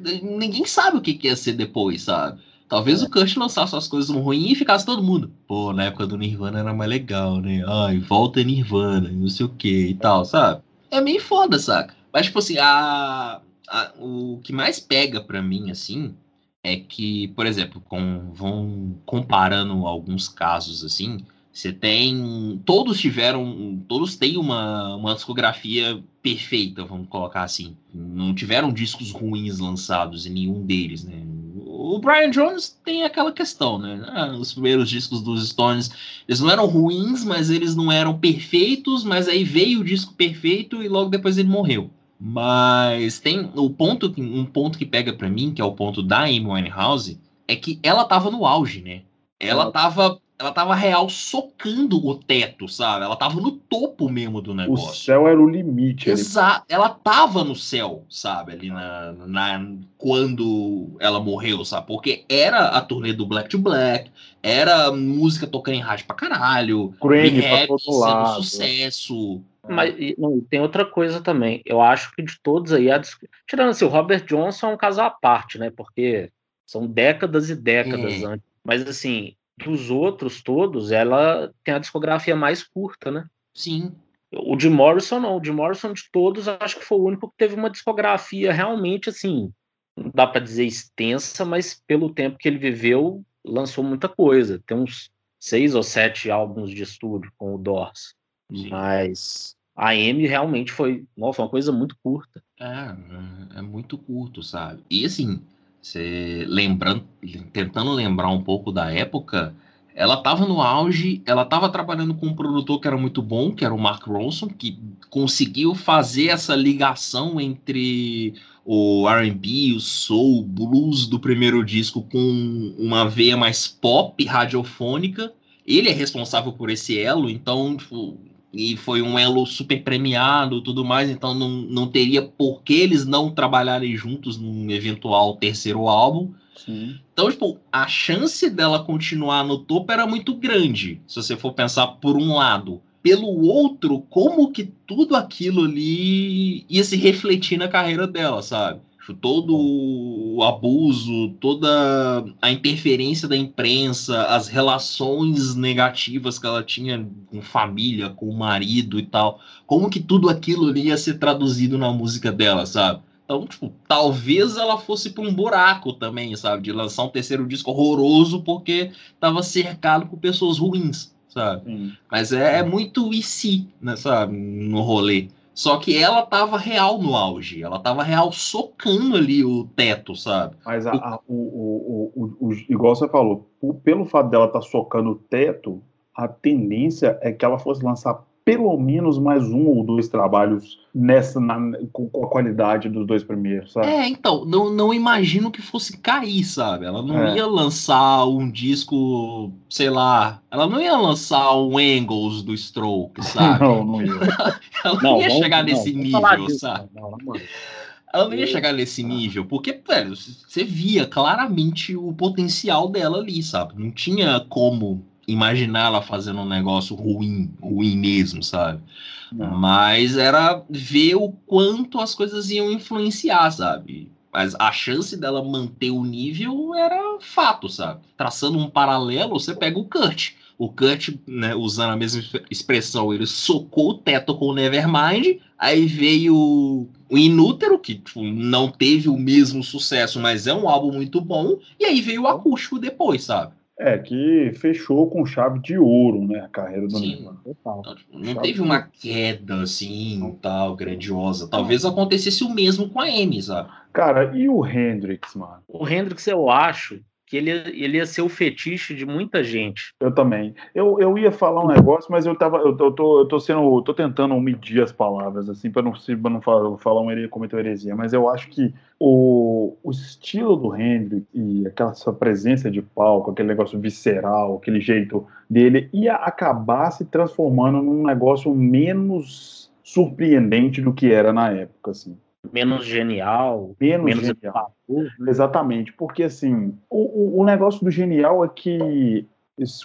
ninguém sabe o que, que ia ser depois, sabe? Talvez é. o Kurt lançasse as coisas ruins e ficasse todo mundo. Pô, na época do Nirvana era mais legal, né? Ai, volta Nirvana, não sei o que e tal, sabe? É meio foda, saca? Mas, tipo assim, a, a, o que mais pega pra mim, assim, é que, por exemplo, com, vão comparando alguns casos, assim, você tem. Todos tiveram. Todos têm uma, uma discografia perfeita, vamos colocar assim. Não tiveram discos ruins lançados em nenhum deles, né? O Brian Jones tem aquela questão, né? Ah, os primeiros discos dos Stones, eles não eram ruins, mas eles não eram perfeitos, mas aí veio o disco perfeito e logo depois ele morreu. Mas tem o ponto, um ponto que pega para mim, que é o ponto da Amy Winehouse, é que ela tava no auge, né? Ela tava ela tava real socando o teto, sabe? Ela tava no topo mesmo do negócio. O céu era o limite. Exato. Ela tava no céu, sabe? Ali na, na quando ela morreu, sabe? Porque era a turnê do Black to Black, era música tocando em rádio pra caralho, Grammy pra todo lado. sucesso. Mas não, tem outra coisa também. Eu acho que de todos aí, a... tirando assim, o Robert Johnson é um caso à parte, né? Porque são décadas e décadas é. antes. Mas assim, dos outros todos, ela tem a discografia mais curta, né? Sim. O de Morrison não, o de Morrison de todos, acho que foi o único que teve uma discografia realmente assim, não dá para dizer extensa, mas pelo tempo que ele viveu, lançou muita coisa. Tem uns seis ou sete álbuns de estúdio com o Doors. Sim. Mas a Amy realmente foi, nossa, uma coisa muito curta. É, é muito curto, sabe? E assim, você lembrando, tentando lembrar um pouco da época, ela estava no auge, ela estava trabalhando com um produtor que era muito bom, que era o Mark Ronson, que conseguiu fazer essa ligação entre o R&B, o soul, o blues do primeiro disco com uma veia mais pop radiofônica. Ele é responsável por esse elo, então tipo, e foi um elo super premiado tudo mais, então não, não teria por que eles não trabalharem juntos num eventual terceiro álbum. Sim. Então, tipo, a chance dela continuar no topo era muito grande, se você for pensar por um lado. Pelo outro, como que tudo aquilo ali ia se refletir na carreira dela, sabe? Todo o abuso, toda a interferência da imprensa, as relações negativas que ela tinha com família, com o marido e tal, como que tudo aquilo ia ser traduzido na música dela, sabe? Então, tipo, talvez ela fosse para um buraco também, sabe? De lançar um terceiro disco horroroso porque estava cercado por pessoas ruins, sabe? Mas é, é muito e se, né, sabe? No rolê. Só que ela tava real no auge, ela tava real socando ali o teto, sabe? Mas a, a, o, o, o, o, igual você falou, pelo fato dela estar tá socando o teto, a tendência é que ela fosse lançar pelo menos mais um ou dois trabalhos nessa na, com, com, a qualidade dos dois primeiros, sabe? É, então, não, não imagino que fosse cair, sabe? Ela não é. ia lançar um disco, sei lá, ela não ia lançar um Angles do Stroke, [laughs] sabe? não, não ia. [laughs] ela não, não ia chegar não, nesse nível, sabe? Não, não, ela não ia chegar nesse nível, porque, velho, você via claramente o potencial dela ali, sabe? Não tinha como imaginar ela fazendo um negócio ruim, ruim mesmo, sabe? Não. Mas era ver o quanto as coisas iam influenciar, sabe? Mas a chance dela manter o nível era fato, sabe? Traçando um paralelo, você pega o Kurt. O Kurt, né, usando a mesma expressão, ele socou o teto com o Nevermind, aí veio o Inútero, que tipo, não teve o mesmo sucesso, mas é um álbum muito bom, e aí veio o acústico depois, sabe? É, que fechou com chave de ouro, né, a carreira do Sim. Nirvana. Então, tipo, não teve uma queda, assim, tal, grandiosa. Talvez acontecesse o mesmo com a Amy, sabe? Cara, e o Hendrix, mano? O Hendrix, eu acho que ele, ele ia ser o fetiche de muita gente. Eu também. Eu, eu ia falar um negócio, mas eu tava. Eu, eu, tô, eu tô sendo. Eu tô tentando medir as palavras, assim, para não, pra não falar, falar uma heresia, cometer heresia, mas eu acho que o, o estilo do Hendrix e aquela sua presença de palco, aquele negócio visceral, aquele jeito dele, ia acabar se transformando num negócio menos surpreendente do que era na época, assim menos genial, menos, menos genial. Né? Exatamente, porque assim, o, o negócio do genial é que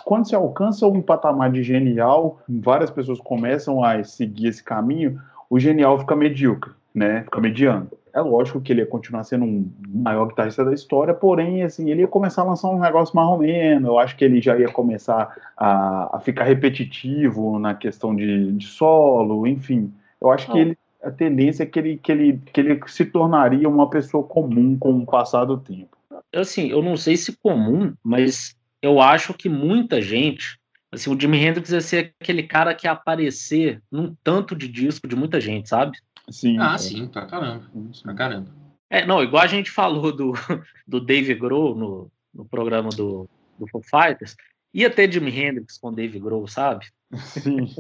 quando se alcança um patamar de genial, várias pessoas começam a seguir esse caminho, o genial fica medíocre, né? Fica mediano. É lógico que ele ia continuar sendo um maior guitarrista da história, porém, assim, ele ia começar a lançar um negócio mais ou menos. Eu acho que ele já ia começar a, a ficar repetitivo na questão de, de solo, enfim. Eu acho que ele a tendência é que ele, que, ele, que ele se tornaria uma pessoa comum com o passar do tempo. Assim, eu não sei se comum, mas eu acho que muita gente, assim, o Jimi Hendrix ia ser aquele cara que ia aparecer num tanto de disco de muita gente, sabe? Sim. Ah, é. sim, pra caramba. Pra caramba. É, não, igual a gente falou do, do Dave Grohl no, no programa do, do Foo Fighters, ia ter Jimi Hendrix com Dave Grohl, sabe? Sim.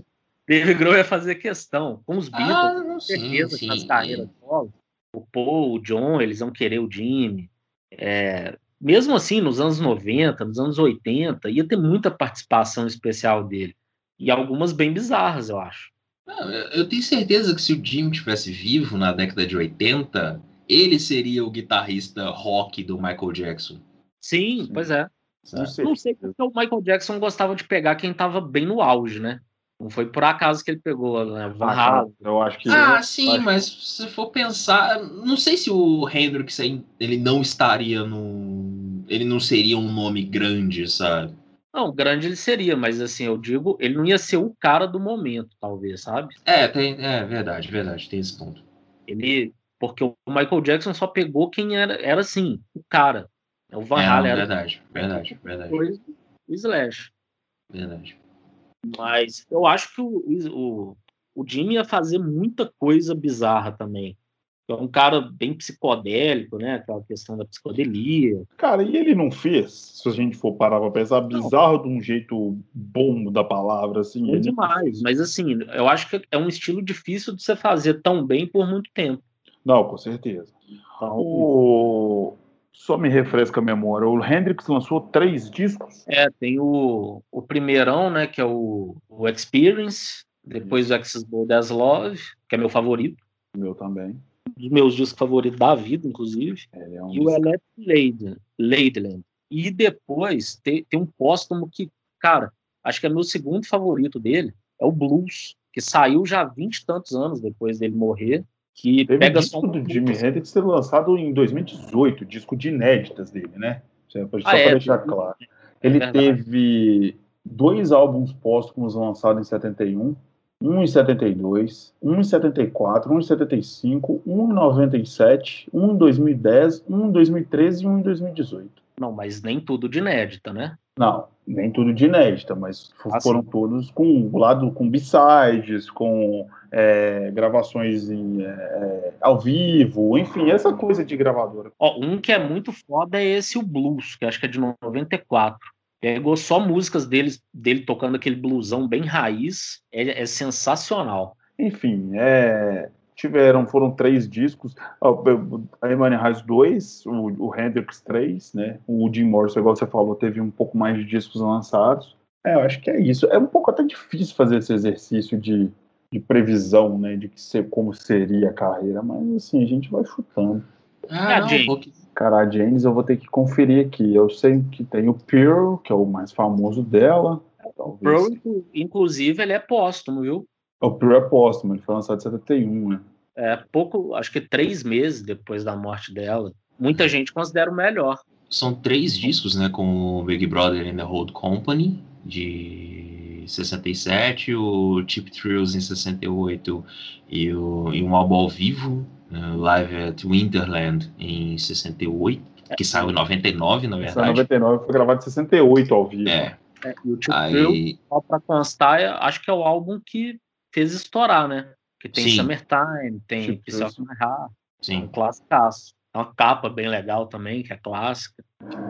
Dave Grohl ia fazer questão. Com os Beatles, ah, com certeza, sim, nas carreiras solo, o Paul, o John, eles vão querer o Jimmy. É, mesmo assim, nos anos 90, nos anos 80, ia ter muita participação especial dele. E algumas bem bizarras, eu acho. eu tenho certeza que se o Jimmy tivesse vivo na década de 80, ele seria o guitarrista rock do Michael Jackson. Sim, sim. pois é. Não sei. Não sei porque o Michael Jackson gostava de pegar quem estava bem no auge, né? Não foi por acaso que ele pegou, né? Halen. Eu acho que. Ah, sim, mas se for pensar, não sei se o Hendrix ele não estaria no. Ele não seria um nome grande, sabe? Não, grande ele seria, mas assim, eu digo, ele não ia ser o cara do momento, talvez, sabe? É, tem, é verdade, verdade, tem esse ponto. Ele, porque o Michael Jackson só pegou quem era, era assim, o cara. O Van é, Halen é, era. Verdade, verdade, verdade. Depois o Slash. Verdade. Mas eu acho que o, o, o Jimmy ia fazer muita coisa bizarra também. É um cara bem psicodélico, né? Aquela questão da psicodelia. Cara, e ele não fez, se a gente for parar pra pensar, bizarro não. de um jeito bom da palavra, assim. É demais, mas assim, eu acho que é um estilo difícil de você fazer tão bem por muito tempo. Não, com certeza. Então, o... Só me refresca a memória. O Hendrix lançou três discos? É, tem o, o primeirão, né, que é o, o Experience, depois o Access Bold as Love, que é meu favorito. Meu também. Um dos meus discos favoritos da vida, inclusive. É, é um e o Electric Ladyland. E depois tem, tem um póstumo que, cara, acho que é meu segundo favorito dele, é o Blues, que saiu já vinte e tantos anos depois dele morrer que Teve pega disco do Jimi Hendrix ser lançado em 2018, disco de inéditas dele, né? Só ah, para é, deixar claro. Ele é teve dois álbuns póstumos lançados em 71, um em 72, um em 74, um em 75, um em 97, um em 2010, um em 2013 e um em 2018. Não, mas nem tudo de inédita, né? Não, nem tudo de inédita, mas ah, foram todos com lado com b-sides, com é, gravações em, é, ao vivo, enfim, essa coisa de gravadora. Ó, um que é muito foda é esse o Blues, que acho que é de 94. Pegou só músicas deles, dele tocando aquele blusão bem raiz, é, é sensacional. Enfim, é, tiveram, foram três discos, a Emmanuel Reis 2, o, o Hendrix 3, né, o Jim Morrison, igual você falou, teve um pouco mais de discos lançados, é, eu acho que é isso, é um pouco até difícil fazer esse exercício de, de previsão, né, de que ser, como seria a carreira, mas assim, a gente vai chutando. Ah, não, Cara, a James eu vou ter que conferir aqui, eu sei que tem o Pearl, que é o mais famoso dela, talvez. Pearl, inclusive, ele é póstumo, viu? O Pure é póstumo, ele foi lançado em 71, né? É, pouco, acho que três meses depois da morte dela. Muita gente considera o melhor. São três discos, né, com o Big Brother and the Hold Company, de 67, o Chip Thrills em 68 e, o, e um álbum ao vivo, né, Live at Winterland, em 68, que saiu em 99, na verdade. Saiu em 99, foi gravado em 68 ao vivo. É. é e o Chip Aí... Thrills, só pra constar, acho que é o álbum que fez estourar, né? Que tem Sim. Summertime, tem Kiss of My Heart, Sim. um clássicaço. uma capa bem legal também, que é clássica.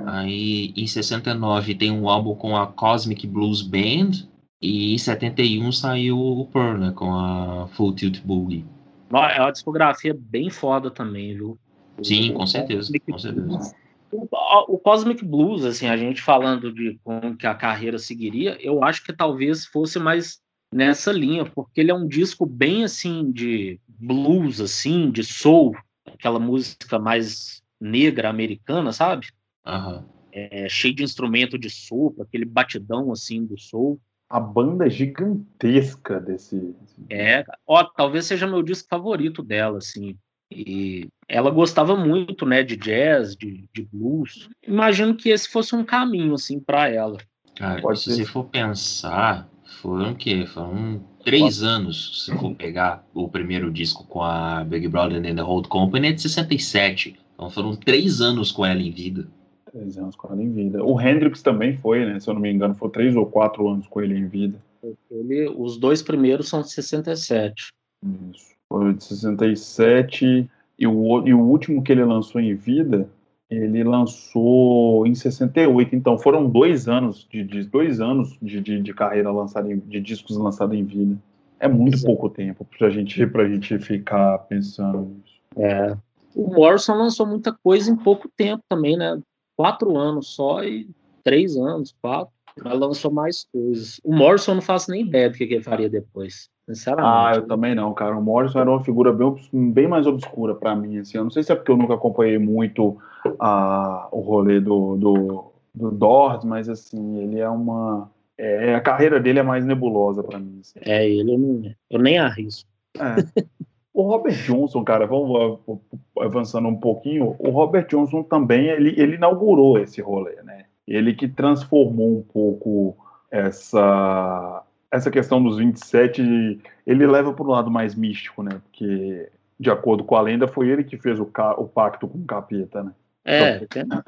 Aí em 69 tem um álbum com a Cosmic Blues Band. E em 71 saiu o Pearl, né? Com a Full Tilt Boogie. É uma discografia bem foda também, viu? Sim, com certeza, com certeza. O, Cosmic Blues, assim, a gente falando de como que a carreira seguiria, eu acho que talvez fosse mais nessa linha, porque ele é um disco bem assim de blues, assim, de soul, aquela música mais negra americana, sabe? Uhum. É, cheio de instrumento de sopro, aquele batidão assim do soul. A banda é gigantesca desse. É, ó, talvez seja meu disco favorito dela, assim. E ela gostava muito, né, de jazz, de, de blues. Imagino que esse fosse um caminho, assim, para ela. Cara, Pode se ser. você for pensar, foram o quê? Foram três anos, se for pegar o primeiro disco com a Big Brother and the Hold Company, é de 67. Então foram três anos com ela em vida. Três anos com ela em vida. O Hendrix também foi, né? Se eu não me engano, foi três ou quatro anos com ele em vida. Ele, os dois primeiros são de 67. Isso. Foi de 67. E o, e o último que ele lançou em vida, ele lançou em 68. Então foram dois anos de, de dois anos de, de, de carreira lançada, em, de discos lançados em vida. É muito Exato. pouco tempo pra gente, pra gente ficar pensando nisso. É. O Morrison lançou muita coisa em pouco tempo também, né? Quatro anos só e três anos, quatro. Mas lançou mais coisas. O Morrison eu não faço nem ideia do que, que ele faria depois. Sinceramente. Ah, eu também não, cara. O Morrison era uma figura bem, bem mais obscura para mim. Assim. Eu não sei se é porque eu nunca acompanhei muito uh, o rolê do, do, do Doors, mas assim, ele é uma. É, a carreira dele é mais nebulosa para mim. Assim. É, ele eu, não, eu nem arrisco. É. O Robert Johnson, cara, vamos avançando um pouquinho. O Robert Johnson também ele, ele inaugurou esse rolê, né? Ele que transformou um pouco essa essa questão dos 27, ele leva para o lado mais místico, né? Porque, de acordo com a lenda, foi ele que fez o, o pacto com o capeta, né? É, então... [laughs]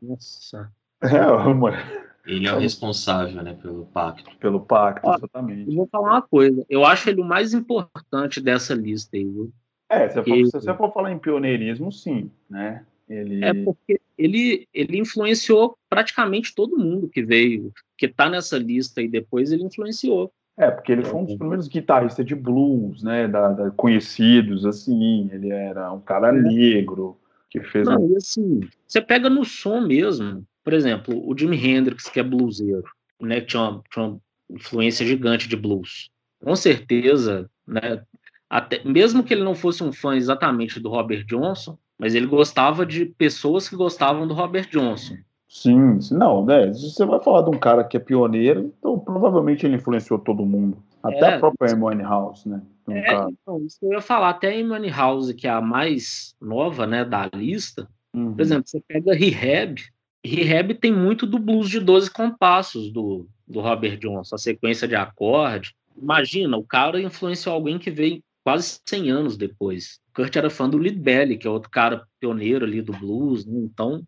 Nossa. [laughs] É, mano. Ele é o responsável, né, pelo pacto. Pelo pacto, exatamente. Eu vou falar uma coisa. Eu acho ele o mais importante dessa lista aí, viu? É, se, for, se você for falar em pioneirismo, sim, né? Ele... É porque ele, ele influenciou praticamente todo mundo que veio, que está nessa lista e depois ele influenciou. É, porque ele foi um dos é. primeiros guitarristas de blues, né, da, da conhecidos, assim, ele era um cara é. negro, que fez... Não, um... e assim, você pega no som mesmo, por exemplo, o Jimi Hendrix, que é bluseiro, né, que tinha uma, tinha uma influência gigante de blues, com certeza, né, até, mesmo que ele não fosse um fã exatamente do Robert Johnson, mas ele gostava de pessoas que gostavam do Robert Johnson. Sim, não, né? Se você vai falar de um cara que é pioneiro, então provavelmente ele influenciou todo mundo. Até é, a própria Amy House, né? É, então, isso eu ia falar, até a Amy House, que é a mais nova, né, da lista. Uhum. Por exemplo, você pega Rehab, Rehab tem muito do blues de 12 compassos do, do Robert Johnson, a sequência de acorde. Imagina, o cara influenciou alguém que veio quase 100 anos depois. Kurt era fã do Lead Belly, que é outro cara pioneiro ali do blues, né? então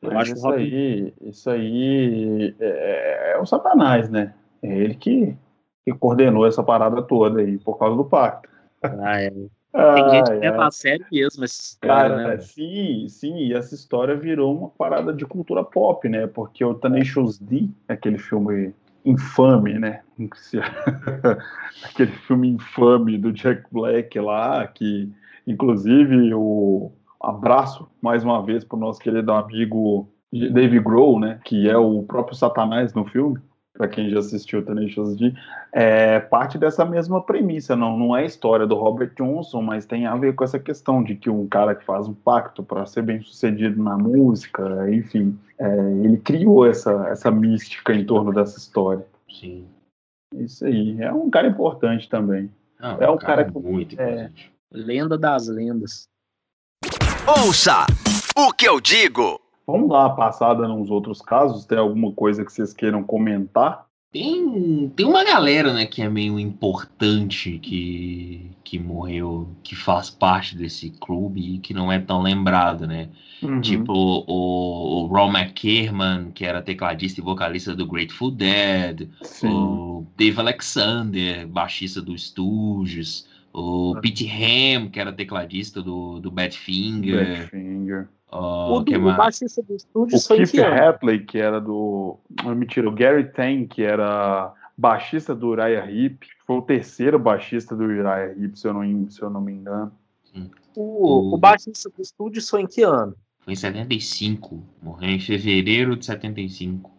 eu Mas acho isso Robin... aí, isso aí é, é, o Satanás, né? É ele que, que coordenou essa parada toda aí por causa do pacto. Ah, é. [laughs] Tem gente que leva a sério mesmo essa história, Cara, né? Sim, sim, e essa história virou uma parada de cultura pop, né? Porque o Tenacious D, aquele filme infame, né? [laughs] aquele filme infame do Jack Black lá, que inclusive o abraço mais uma vez para o nosso querido amigo Dave Grohl, né? Que é o próprio Satanás no filme para quem já assistiu Tenacious D, é parte dessa mesma premissa. Não, não é a história do Robert Johnson, mas tem a ver com essa questão de que um cara que faz um pacto para ser bem sucedido na música, enfim, é, ele criou essa, essa mística em torno dessa história. Sim. Isso aí. É um cara importante também. Não, é um cara, cara que, muito é, importante. Lenda das lendas. Ouça o que eu digo. Vamos dar uma passada nos outros casos. Tem alguma coisa que vocês queiram comentar? Tem, tem uma galera, né, que é meio importante, que, que morreu, que faz parte desse clube e que não é tão lembrado, né? Uhum. Tipo o, o Ron McKerman, que era tecladista e vocalista do Grateful Dead, Sim. o Dave Alexander, baixista do Stooges, O Pete Ham, que era tecladista do, do Badfinger. Badfinger. Oh, o, que do, o baixista do estúdio O foi em Keith que ano? Hatley, que era do. Não, mentira, o Gary Tang, que era baixista do Uriah Heep, foi o terceiro baixista do Uriah Heep, se eu não, se eu não me engano. O, o baixista do estúdio foi em que ano? Foi em 75. Morreu em fevereiro de 75.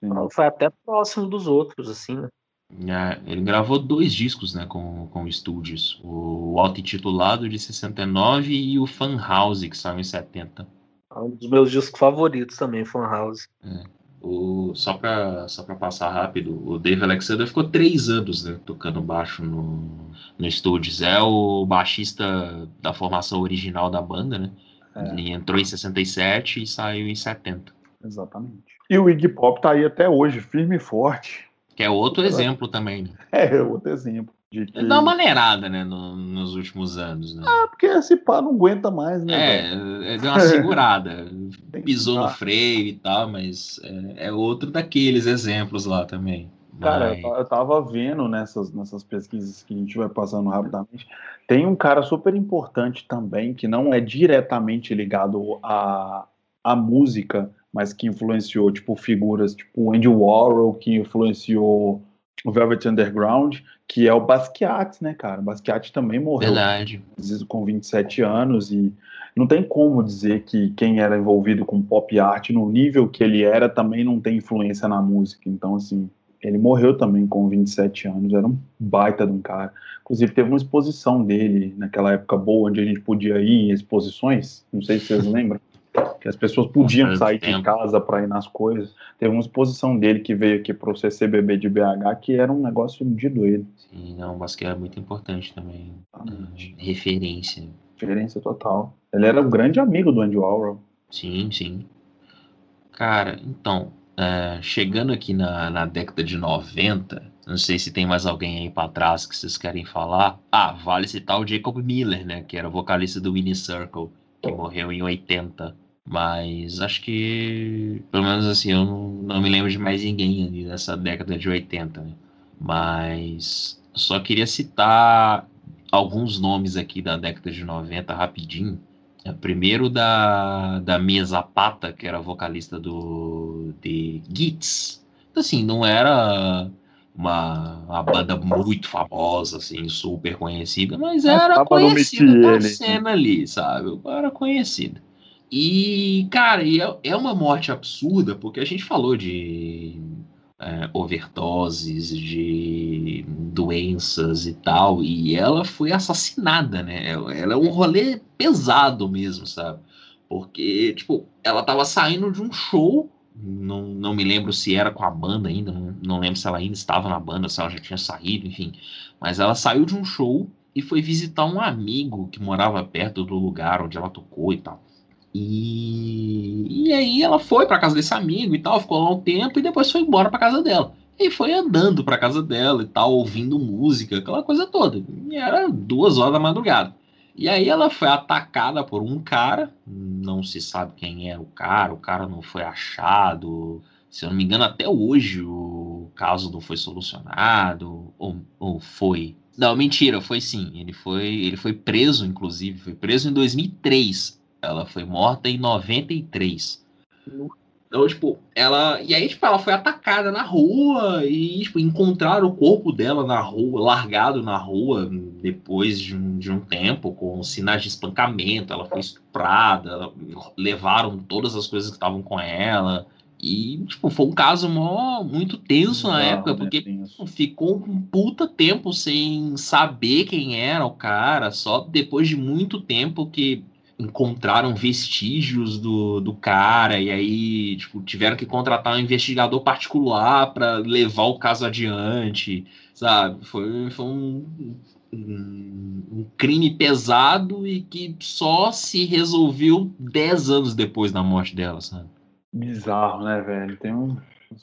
Sim. Foi até próximo dos outros, assim, né? É, ele gravou dois discos né, com, com estúdios. O auto-intitulado de 69 e o Fan House, que saiu em 70. É Um dos meus discos favoritos também, Funhouse. O, só para só pra passar rápido, o Dave Alexander ficou três anos né, tocando baixo no, no Studios. É o baixista da formação original da banda, né? É. Ele entrou em 67 e saiu em 70. Exatamente. E o Iggy Pop tá aí até hoje, firme e forte. Que é outro exemplo também. Né? É outro exemplo. De que... Ele dá uma maneirada né, no- nos últimos anos. Né? É porque esse pá não aguenta mais, né? É, é, deu uma segurada. [laughs] Pisou no freio e tal, mas é, é outro daqueles exemplos lá também. Cara, Mas- eu eu tava vendo nessas, nessas pesquisas que a gente vai passando rapidamente. Tem um cara super importante também, que não é diretamente ligado à, à música, mas que influenciou, tipo, figuras tipo o Andy Warhol, que influenciou o Velvet Underground, que é o Basquiat, né, cara? O Basquiat também morreu Verdade. com 27 anos e não tem como dizer que quem era envolvido com pop art no nível que ele era também não tem influência na música. Então, assim, ele morreu também com 27 anos, era um baita de um cara. Inclusive, teve uma exposição dele naquela época boa, onde a gente podia ir em exposições, não sei se vocês [laughs] lembram, que as pessoas podiam sair de casa para ir nas coisas. Teve uma exposição dele que veio aqui para o CCBB de BH, que era um negócio de doido. Sim, não, o basquete é muito importante também. Ah, referência. Diferença total. Ele era um grande amigo do Andy Warhol. Sim, sim. Cara, então, é, chegando aqui na, na década de 90, não sei se tem mais alguém aí pra trás que vocês querem falar. Ah, vale citar o Jacob Miller, né? Que era vocalista do Winnie Circle, que morreu em 80. Mas acho que, pelo menos assim, eu não, não me lembro de mais ninguém ali dessa década de 80, né? Mas só queria citar alguns nomes aqui da década de 90 rapidinho. É, Primeiro da, da Mia Zapata, que era vocalista do de Gits. Assim, não era uma, uma banda muito famosa, assim, super conhecida, mas era conhecida ali, né? cena ali, sabe? Era conhecida. E, cara, é, é uma morte absurda, porque a gente falou de é, overdoses, de doenças e tal, e ela foi assassinada, né? Ela, ela é um rolê pesado mesmo, sabe? Porque, tipo, ela tava saindo de um show, não, não me lembro se era com a banda ainda, não, não lembro se ela ainda estava na banda, se ela já tinha saído, enfim. Mas ela saiu de um show e foi visitar um amigo que morava perto do lugar onde ela tocou e tal. E, e aí ela foi pra casa desse amigo e tal, ficou lá um tempo e depois foi embora pra casa dela. E foi andando pra casa dela e tal, ouvindo música, aquela coisa toda. E era duas horas da madrugada. E aí ela foi atacada por um cara, não se sabe quem era o cara, o cara não foi achado. Se eu não me engano, até hoje o caso não foi solucionado, ou, ou foi. Não, mentira, foi sim. Ele foi, ele foi preso, inclusive, foi preso em 2003. Ela foi morta em 93. Então, tipo, ela. E aí, tipo, ela foi atacada na rua e, tipo, encontraram o corpo dela na rua, largado na rua, depois de um, de um tempo, com sinais de espancamento. Ela foi estuprada, levaram todas as coisas que estavam com ela. E, tipo, foi um caso mó, muito tenso na época, né? porque Tenso. ficou um puta tempo sem saber quem era o cara, só depois de muito tempo que encontraram vestígios do, do cara, e aí, tipo, tiveram que contratar um investigador particular para levar o caso adiante, sabe? Foi, foi um, um, um crime pesado e que só se resolveu 10 anos depois da morte dela, sabe? Bizarro, né, velho? Tem um-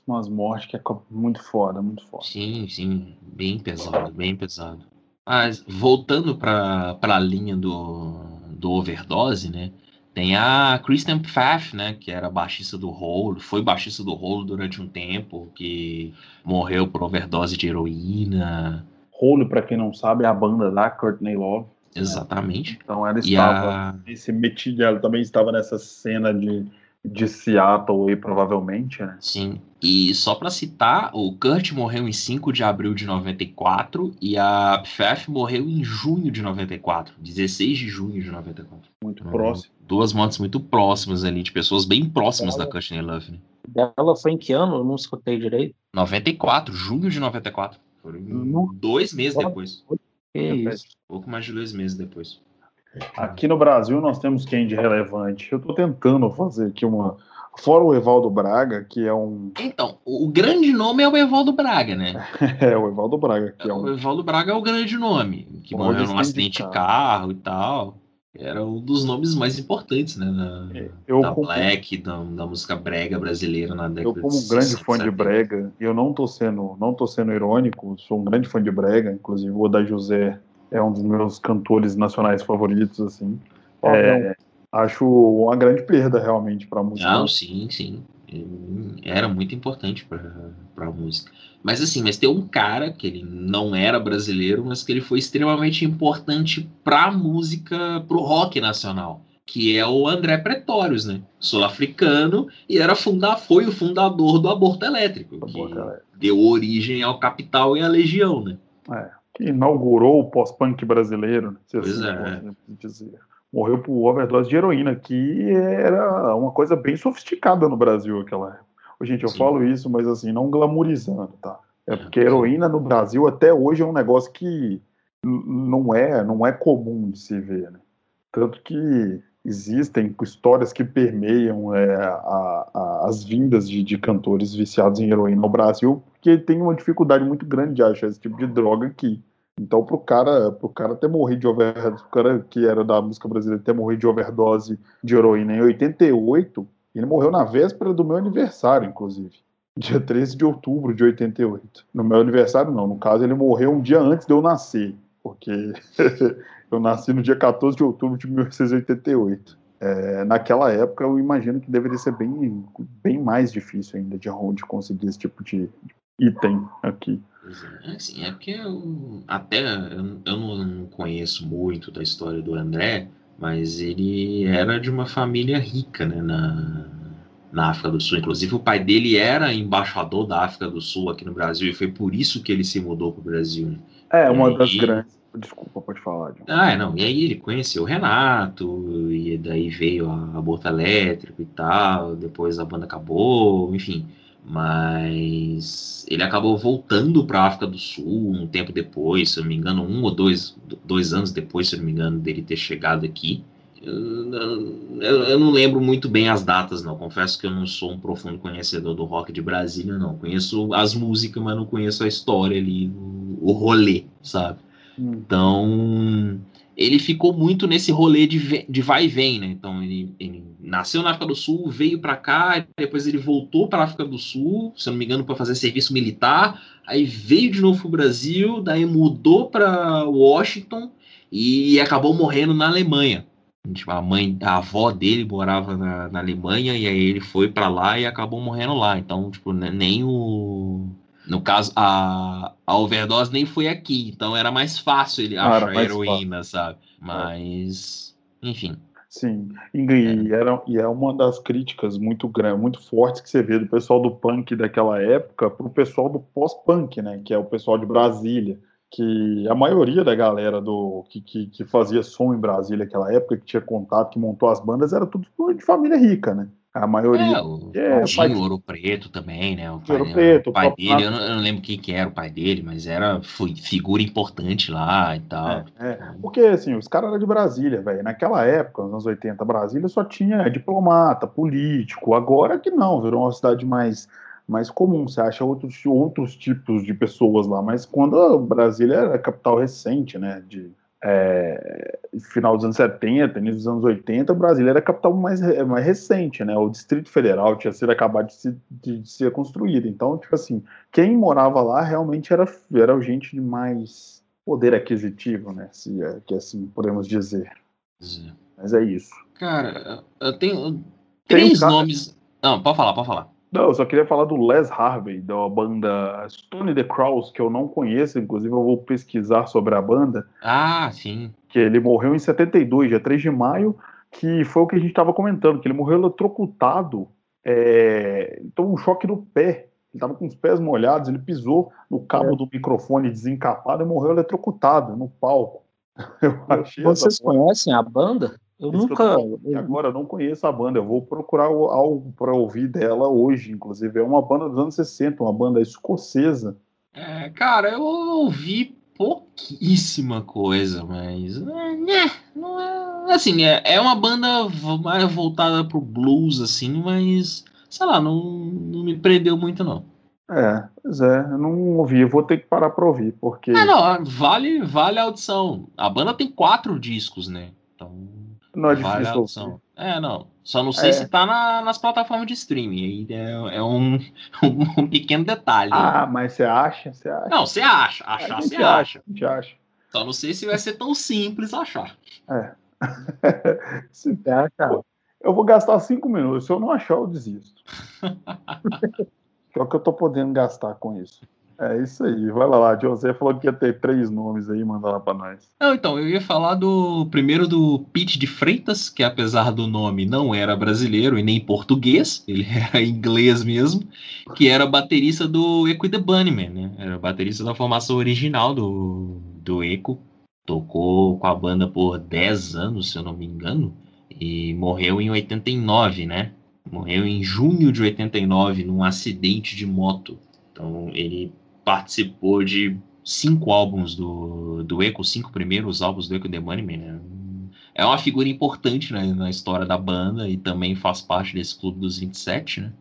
umas mortes que é muito foda, muito foda. Sim, sim, bem pesado, bem pesado. Mas voltando para a linha do, do overdose, né? Tem a Kristen Pfaff, né? Que era baixista do Hole, foi baixista do Hole durante um tempo, que morreu por overdose de heroína. Hole, para quem não sabe, é a banda da Courtney Love. Exatamente. Então ela estava a... nesse metilho, ela também estava nessa cena de, de Seattle aí, provavelmente, né? Sim. E só pra citar, o Kurt morreu em 5 de abril de 94 e a Pfeff morreu em junho de 94. 16 de junho de 94. Muito Uhum. próximo. Duas mortes muito próximas ali, de pessoas bem próximas da Ela- Courtney Love. Né? Dela foi em que ano? Eu não escutei direito. 94, junho de 94. Foram Não. dois meses depois. Que isso. Pouco mais de dois meses depois. Aqui no Brasil nós temos quem de relevante? Eu tô tentando fazer aqui uma. Fora o Evaldo Braga, que é um. Então, o grande nome é o Evaldo Braga, né? [laughs] É, o Evaldo Braga, que é O um. Evaldo Braga é o grande nome, que Morreu morreu de num acidente de de carro e tal. Era um dos nomes mais importantes, né? Da, Eu, da como, Black, da, da música brega brasileira na década eu, como um de grande 60, fã de 70. Brega, eu não tô sendo, não tô sendo irônico, sou um grande fã de Brega, inclusive o Oda José é um dos meus cantores nacionais favoritos, assim. É, acho uma grande perda realmente para a música. Não, sim, sim. Hum, Era muito importante para a música. Mas assim, mas tem um cara que ele não era brasileiro, mas que ele foi extremamente importante para a música, para o rock nacional, que é o André Pretórios, né? Sul-africano e era fundar, foi o fundador do aborto elétrico, Tá que galera. deu origem ao Capital e à Legião, né? que inaugurou o pós-punk brasileiro, né, se Pois assim é. dizer. Morreu por overdose de heroína, que era uma coisa bem sofisticada no Brasil aquela época. Gente, eu Sim. falo isso, mas assim, não glamorizando, tá? É É. porque heroína no Brasil até hoje é um negócio que não é, não é comum de se ver, né? Tanto que existem histórias que permeiam é, a- a- as vindas de, de cantores viciados em heroína no Brasil, porque tem uma dificuldade muito grande de achar esse tipo de droga aqui. Então, pro cara, pro cara ter morrido de overdose, o cara que era da música brasileira ter morrido de overdose de heroína em 88, ele morreu na véspera do meu aniversário, inclusive. Dia 13 de outubro de 88. No meu aniversário, não. No caso, ele morreu um dia antes de eu nascer. Porque [laughs] eu nasci no dia 14 de outubro de 1988. É, naquela época, eu imagino que deveria ser bem, bem mais difícil ainda de, de conseguir esse tipo de item aqui. Assim, é porque eu, até eu, eu não conheço muito da história do André, mas ele era de uma família rica, né, na, na África do Sul. Inclusive, o pai dele era embaixador da África do Sul aqui no Brasil, e foi por isso que ele se mudou para o Brasil. né? É, uma das grandes. Desculpa, pode falar, John. Ah, não. E aí ele conheceu o Renato, e daí veio a Aborto Elétrico e tal, depois a banda acabou, enfim. Mas ele acabou voltando para a África do Sul um tempo depois, se eu não me engano, um ou dois, dois anos depois, se eu não me engano, dele ter chegado aqui. Eu, eu- não lembro muito bem as datas, não. Confesso que eu não sou um profundo conhecedor do rock de Brasília, não. Conheço as músicas, mas não conheço a história ali, o, o rolê, sabe? Então, ele ficou muito nesse rolê de, de vai e vem, né? Então, ele, ele nasceu na África do Sul, veio para cá, depois ele voltou para a África do Sul, se eu não me engano, para fazer serviço militar, aí veio de novo pro Brasil, daí mudou para Washington e acabou morrendo na Alemanha. Tipo, a mãe, a avó dele morava na, na Alemanha e aí ele foi para lá e acabou morrendo lá. Então, tipo, ne- nem o no caso, a, a overdose nem foi aqui, então era mais fácil ele Ah, achar heroína, sabe? Mas, enfim. Sim, e, e era, e é uma das críticas muito grandes, muito fortes que você vê do pessoal do punk daquela época pro pessoal do pós-punk, né? Que é o pessoal de Brasília. Que a maioria da galera do que, que, que fazia som em Brasília naquela época, que tinha contato, que montou as bandas, era tudo de família rica, né? A maioria. É, o É, pai- Ouro Preto também, né? O pai, Ouro Preto, o pai o dele, eu não, eu não lembro quem que era o pai dele, mas era foi figura importante lá e tal. É, é. Porque, assim, os caras eram de Brasília, velho. Naquela época, nos anos 80, Brasília só tinha diplomata, político. Agora que não, virou uma cidade mais, mais comum. Você acha outros, outros tipos de pessoas lá. Mas quando Brasília era capital recente, né? De, é, final dos anos 70, início dos anos 80, Brasília era a capital mais, mais recente, né? O Distrito Federal tinha sido acabado de, se, de, de ser construído. Então, tipo assim, quem morava lá realmente era, era gente de mais poder aquisitivo, né? Se é que assim podemos dizer. É. Mas é isso. Cara, eu tenho Tem três cara- nomes. Não, pode falar, pode falar. Não, eu só queria falar do Les Harvey, da banda Stone the Crows, que eu não conheço, inclusive eu vou pesquisar sobre a banda. Ah, sim. Que ele morreu em 72, dia 3 de maio, que foi o que a gente estava comentando, que ele morreu eletrocutado, é, então um choque no pé. Ele estava com os pés molhados, ele pisou no cabo é. do microfone desencapado e morreu eletrocutado no palco. [laughs] Vocês conhecem a banda? Eu Isso nunca. Eu agora eu não conheço a banda, eu vou procurar algo para ouvir dela hoje, inclusive. É uma banda dos anos 60, uma banda escocesa. É, cara, eu ouvi pouquíssima coisa, mas. É, não é, assim, é, é uma banda mais voltada pro blues, assim, mas. Sei lá, não, não me prendeu muito, não. É, pois é, eu não ouvi, vou ter que parar pra ouvir, porque. É, não, vale, vale a audição. A banda tem quatro discos, né? Então. Não é difícil. Vale é, não. Só não sei é. se tá na, nas plataformas de streaming. É, é um, [laughs] um, pequeno detalhe. Ah, mas você acha? Você acha? Não, você acha. Achar, você acha. acha. Acha. Só não sei se vai ser tão simples achar. É. [laughs] se achar. Eu vou gastar cinco minutos. Se eu não achar, eu desisto. que é o que eu tô podendo gastar com isso. É isso aí, vai lá, lá. José falou que ia ter três nomes aí, manda lá pra nós. Não, então, eu ia falar do primeiro do Pete de Freitas, que apesar do nome não era brasileiro e nem português, [laughs] ele era inglês mesmo, que era baterista do Echo the Bunnymen, né? Era baterista da formação original do, do Echo. Tocou com a banda por 10 anos, se eu não me engano, e morreu em 89, né? Morreu em junho de 89 num acidente de moto. Então ele participou de cinco álbuns do, do Echo, cinco primeiros álbuns do Echo The Moneyman. Né? É uma figura importante né, na história da banda e também faz parte desse clube dos 27, né?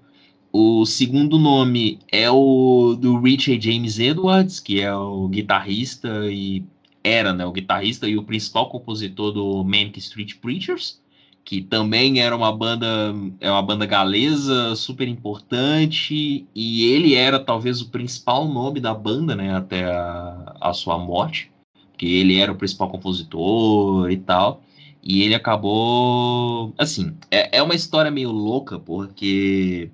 O segundo nome é o do Richard James Edwards, que é o guitarrista e era né, o guitarrista e o principal compositor do Manic Street Preachers que também era uma banda, é uma banda galesa super importante e ele era talvez o principal nome da banda, né, até a, a sua morte, que ele era o principal compositor e tal. E ele acabou, assim, é, é uma história meio louca porque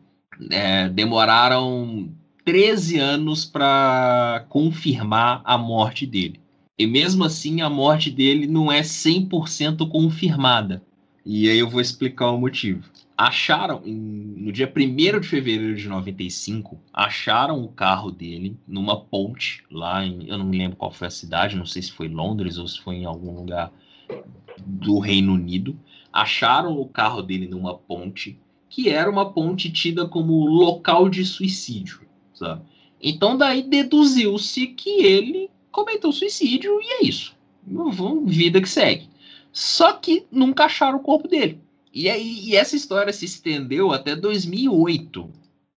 é, demoraram 13 anos para confirmar a morte dele. E mesmo assim, a morte dele não é 100% confirmada e aí eu vou explicar o motivo. Acharam, no dia 1 de fevereiro de 95, acharam o carro dele numa ponte lá em. Eu não me lembro qual foi a cidade, não sei se foi Londres ou se foi em algum lugar do Reino Unido. Acharam o carro dele numa ponte, que era uma ponte tida como local de suicídio. Sabe? Então daí deduziu-se que ele cometeu suicídio e é isso. Vida que segue. Só que nunca acharam o corpo dele. E, aí, e essa história se estendeu até 2008,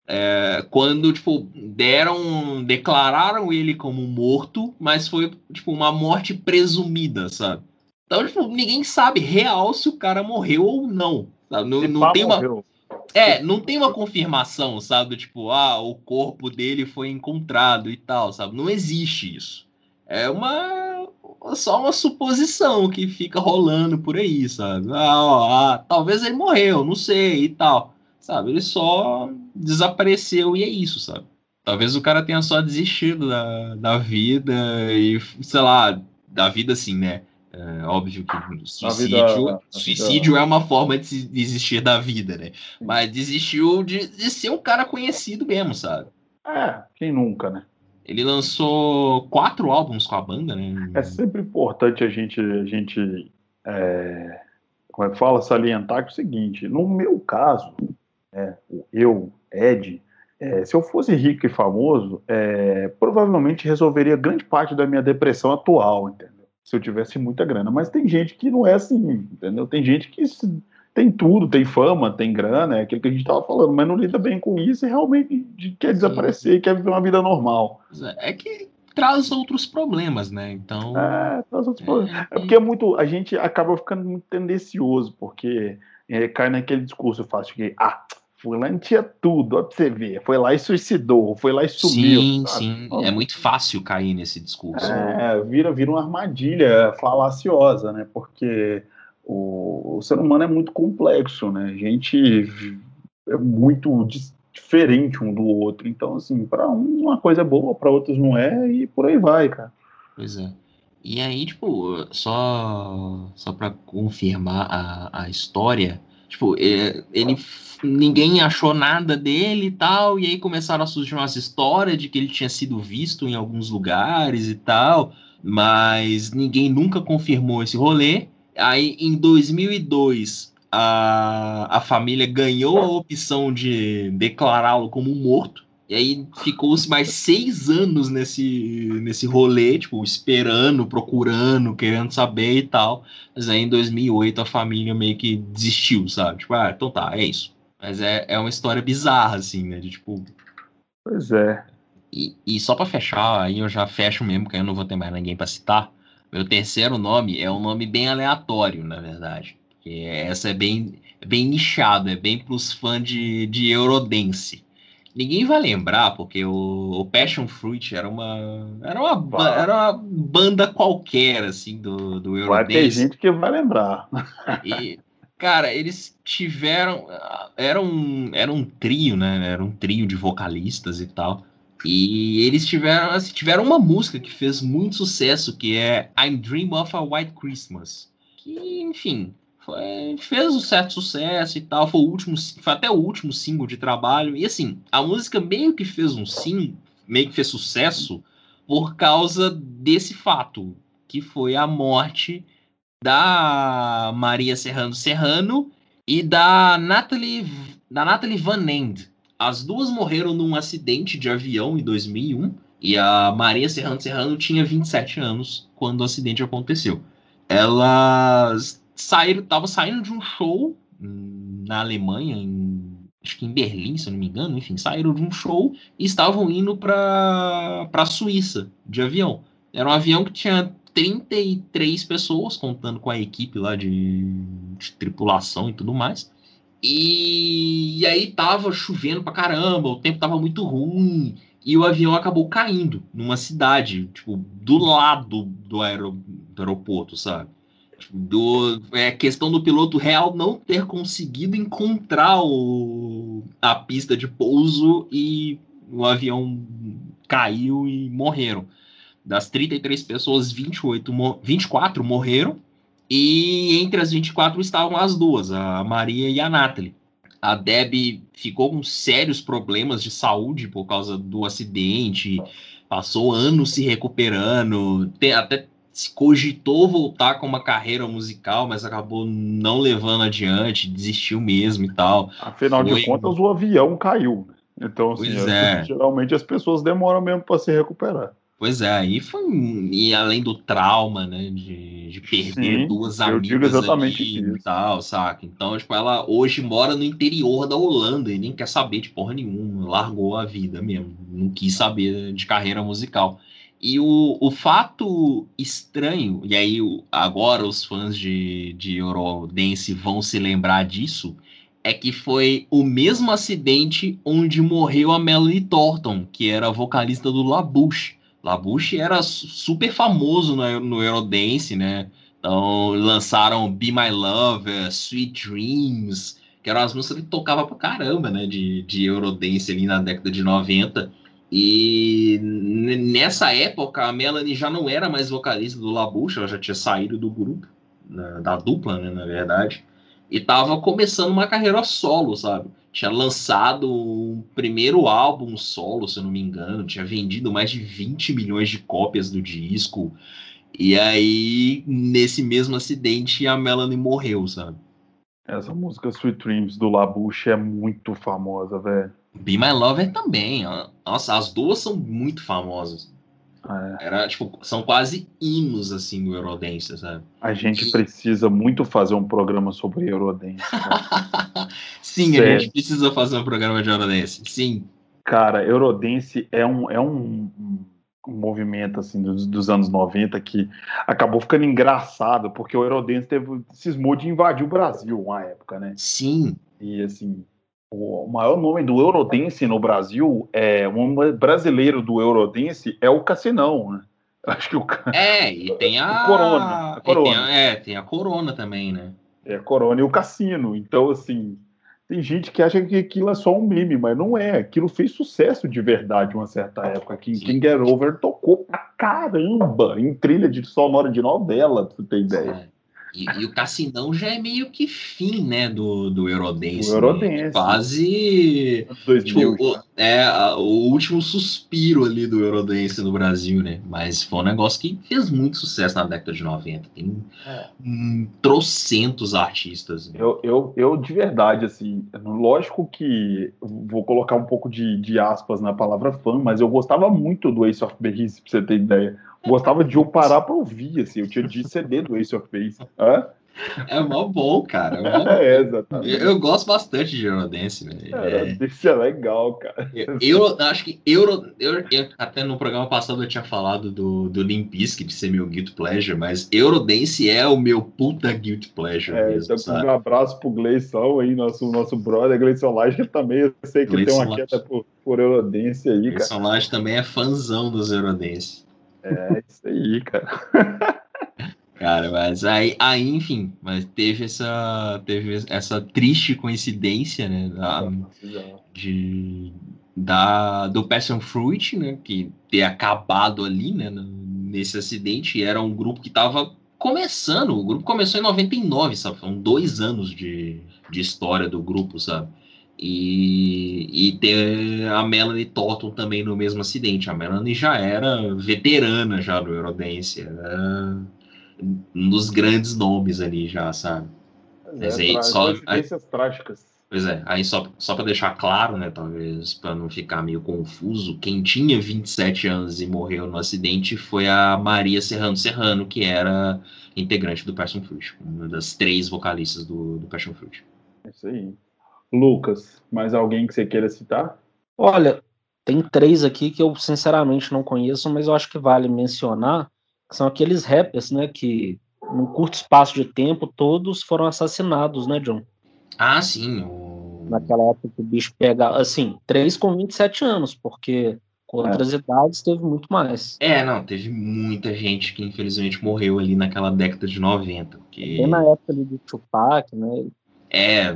é, quando tipo deram, declararam ele como morto, mas foi tipo uma morte presumida, sabe? Então tipo, ninguém sabe real se o cara morreu ou não. Sabe? Não, não tem uma morreu. É, não tem uma confirmação, sabe? Tipo, ah, o corpo dele foi encontrado e tal, sabe? Não existe isso. É uma só uma suposição que fica rolando por aí, sabe? Ah, ó, ah, talvez ele morreu, não sei e tal. Sabe? Ele só desapareceu e é isso, sabe? Talvez o cara tenha só desistido da, da vida e, sei lá, da vida assim, né? É, óbvio que suicídio, vida, suicídio vida... é uma forma de desistir da vida, né? Mas desistiu de, de ser um cara conhecido mesmo, sabe? É, quem nunca, né? Ele lançou quatro álbuns com a banda, né? É sempre importante a gente, a gente é, como é que fala, salientar que é o seguinte, no meu caso, é, eu, Ed, é, se eu fosse rico e famoso, é, provavelmente resolveria grande parte da minha depressão atual, entendeu? Se eu tivesse muita grana. Mas tem gente que não é assim, entendeu? Tem gente que tem tudo, tem fama, tem grana, é aquilo que a gente estava falando, mas não lida bem com isso e realmente quer desaparecer, Sim. quer viver uma vida normal. É que traz outros problemas, né? Então. É, traz outros é, problemas. É porque é muito. A gente acaba ficando muito tendencioso, porque é, cai naquele discurso fácil que, ah, Fulano tinha tudo, ó pra você ver. Foi lá e suicidou, foi lá e sumiu. Sim, sabe? sim. É muito fácil cair nesse discurso. É, vira, vira uma armadilha falaciosa, né? Porque o, o, ser humano é muito complexo, né? A gente é muito diferente um do outro. Então, assim, para um uma coisa é boa, para outros não é, e por aí vai, cara. Pois é. E aí, tipo, só, só para confirmar a, a história, tipo, é, ele, ninguém achou nada dele e tal, e aí começaram a surgir umas histórias de que ele tinha sido visto em alguns lugares e tal, mas ninguém nunca confirmou esse rolê. Aí, em 2002, a, a família ganhou a opção de declará-lo como morto. E aí ficou-se mais seis anos nesse, nesse rolê, tipo, esperando, procurando, querendo saber e tal. Mas aí em 2008 a família meio que desistiu, sabe? Tipo, ah, então tá, é isso. Mas é, é uma história bizarra, assim, né? De tipo. Pois é. E, e só para fechar, aí eu já fecho mesmo, porque eu não vou ter mais ninguém para citar. Meu terceiro nome é um nome bem aleatório, na verdade. Porque essa é bem, bem nichado, é bem pros fãs de, de Eurodance. Ninguém vai lembrar, porque o, o Passion Fruit era uma, era uma, era uma banda qualquer, assim, do, do Eurodance. Vai ter gente que vai lembrar. E, cara, eles tiveram. Era um, era um trio, né? Era um trio de vocalistas e tal. E eles tiveram, assim, tiveram uma música que fez muito sucesso, que é I'm Dream of a White Christmas. Que, enfim, foi, fez um certo sucesso e tal. Foi o último, foi até o último single de trabalho. E assim, a música meio que fez um sim, meio que fez sucesso por causa desse fato, que foi a morte da Maria Serrano Serrano e da Natalie, da Natalie Van End. As duas morreram num acidente de avião em 2001 e a Maria Serrano Serrano tinha 27 anos quando o acidente aconteceu. Elas saíram, tava saindo de um show na Alemanha, em, acho que em Berlim, se não me engano, enfim, saíram de um show e estavam indo para a Suíça de avião. Era um avião que tinha 33 pessoas, contando com a equipe lá de, de tripulação e tudo mais. E, e, aí tava chovendo pra caramba, o tempo tava muito ruim, e o avião acabou caindo numa cidade, tipo, do lado do, aero, do aeroporto, sabe? do é questão do piloto real não ter conseguido encontrar o, a pista de pouso e o avião caiu e morreram. Das 33 pessoas, 28, 24 morreram e entre as 24 estavam as duas, a Maria e a Natalie. A Deb ficou com sérios problemas de saúde por causa do acidente, passou anos se recuperando, até se cogitou voltar com uma carreira musical, mas acabou não levando adiante, desistiu mesmo e tal. Afinal Foi... de contas, o avião caiu. Né? Então, assim, é. geralmente as pessoas demoram mesmo para se recuperar. Pois é, aí foi. E além do trauma, né? De, de perder Sim, duas amigas ali isso. e tal, saca? Então, tipo, ela hoje mora no interior da Holanda e nem quer saber de porra nenhuma. Largou a vida mesmo. Não quis saber de carreira musical. E o, o fato estranho, e aí agora os fãs de, de Eurodance vão se lembrar disso, é que foi o mesmo acidente onde morreu a Melanie Thornton, que era vocalista do Labouche. Labouche era super famoso no, no Eurodance, né? Então lançaram Be My Lover, Sweet Dreams, que eram as músicas que tocava pra caramba, né? De, de Eurodance ali na década de 90. E nessa época a Melanie já não era mais vocalista do Labucha, ela já tinha saído do grupo, né, da dupla, né, na verdade, e estava começando uma carreira solo, sabe? Tinha lançado um primeiro álbum solo, se eu não me engano, tinha vendido mais de 20 milhões de cópias do disco. E aí, nesse mesmo acidente, a Melanie morreu, sabe? Essa música Sweet Dreams do Labuche é muito famosa, velho. Be My Lover também. Nossa, as duas são muito famosas. É. Era, tipo, são quase hinos, assim, do Eurodance, sabe? A gente e... precisa muito fazer um programa sobre Eurodance. [laughs] Sim, Sério. a gente precisa fazer um programa de Eurodance. Sim. Cara, Eurodance é um, é um, um movimento, assim, dos, dos, anos 90 que acabou ficando engraçado, porque o Eurodance teve, cismou de invadir o Brasil uma época, né? Sim. E, assim, o maior nome do Eurodense no Brasil, é um brasileiro do Eurodense é o Cassinão, né? Acho que o É, [laughs] e tem a, Corona. A corona. Tem a, é, tem a Corona também, né? É a Corona e o Cassino. Então, assim, Tem gente que acha que aquilo é só um meme, mas não é. Aquilo fez sucesso de verdade uma certa época. Que King Get Over tocou pra caramba em trilha de sonora de novela, pra você ter ideia. E, e, o Cassinão já é meio que fim, né, do, do Eurodance. O Eurodance. Né? Quase. 2000, tipo, o, é o último suspiro ali do Eurodance no Brasil, né? Mas foi um negócio que fez muito sucesso na década de 90. Tem é. um, trocentos artistas. Né? Eu, eu, eu, de verdade, assim, lógico que vou colocar um pouco de, de aspas na palavra fã, mas eu gostava muito do Ace of Base, pra você ter ideia gostava de eu parar pra ouvir, assim. Eu tinha de CD do Ace of Base. Hã? É mó bom, cara. É, mó... [laughs] é exatamente. Eu, eu, gosto bastante de Eurodance, velho. Eurodance é... é legal, cara. Eu, eu acho que Euro, eu, até no programa passado eu tinha falado do, do Limp Bizkit ser meu guilty pleasure, mas Eurodance é o meu puta guilty pleasure é, mesmo, então, Um abraço pro Gleison aí, nosso, nosso brother, Gleison Laje também, eu sei que Gleison tem uma queda por, por Eurodance aí, Gleison cara. Gleison Laje também é fãzão dos Eurodance. É isso aí, cara. Cara, mas aí, aí, enfim, mas teve essa, teve essa triste coincidência, né, da, de, da, do Passion Fruit, né, que ter acabado ali, né, nesse acidente, e era um grupo que estava começando, o grupo começou em 99, sabe, foram dois anos de, de história do grupo, sabe, e, e ter a Melanie Totten também no mesmo acidente. A Melanie já era veterana já do Eurodance, era um dos grandes nomes ali já, sabe? Mas é, aí, só, aí, trágicas. Pois é, aí só, só para deixar claro, né, talvez para não ficar meio confuso, quem tinha 27 anos e morreu no acidente foi a Maria Serrano Serrano, que era integrante do Passion Fruit, uma das três vocalistas do, do Passion Fruit. É isso aí. Lucas, mais alguém que você queira citar? Olha, tem três aqui que eu sinceramente não conheço, mas eu acho que vale mencionar, que são aqueles rappers, né, que num curto espaço de tempo todos foram assassinados, né, John? Ah, sim. Naquela época que o bicho pega, assim, três com 27 anos, porque com é. outras é. idades teve muito mais. É, não, teve muita gente que infelizmente morreu ali naquela década de 90. Porque... Bem na época ali do Tupac, né? É,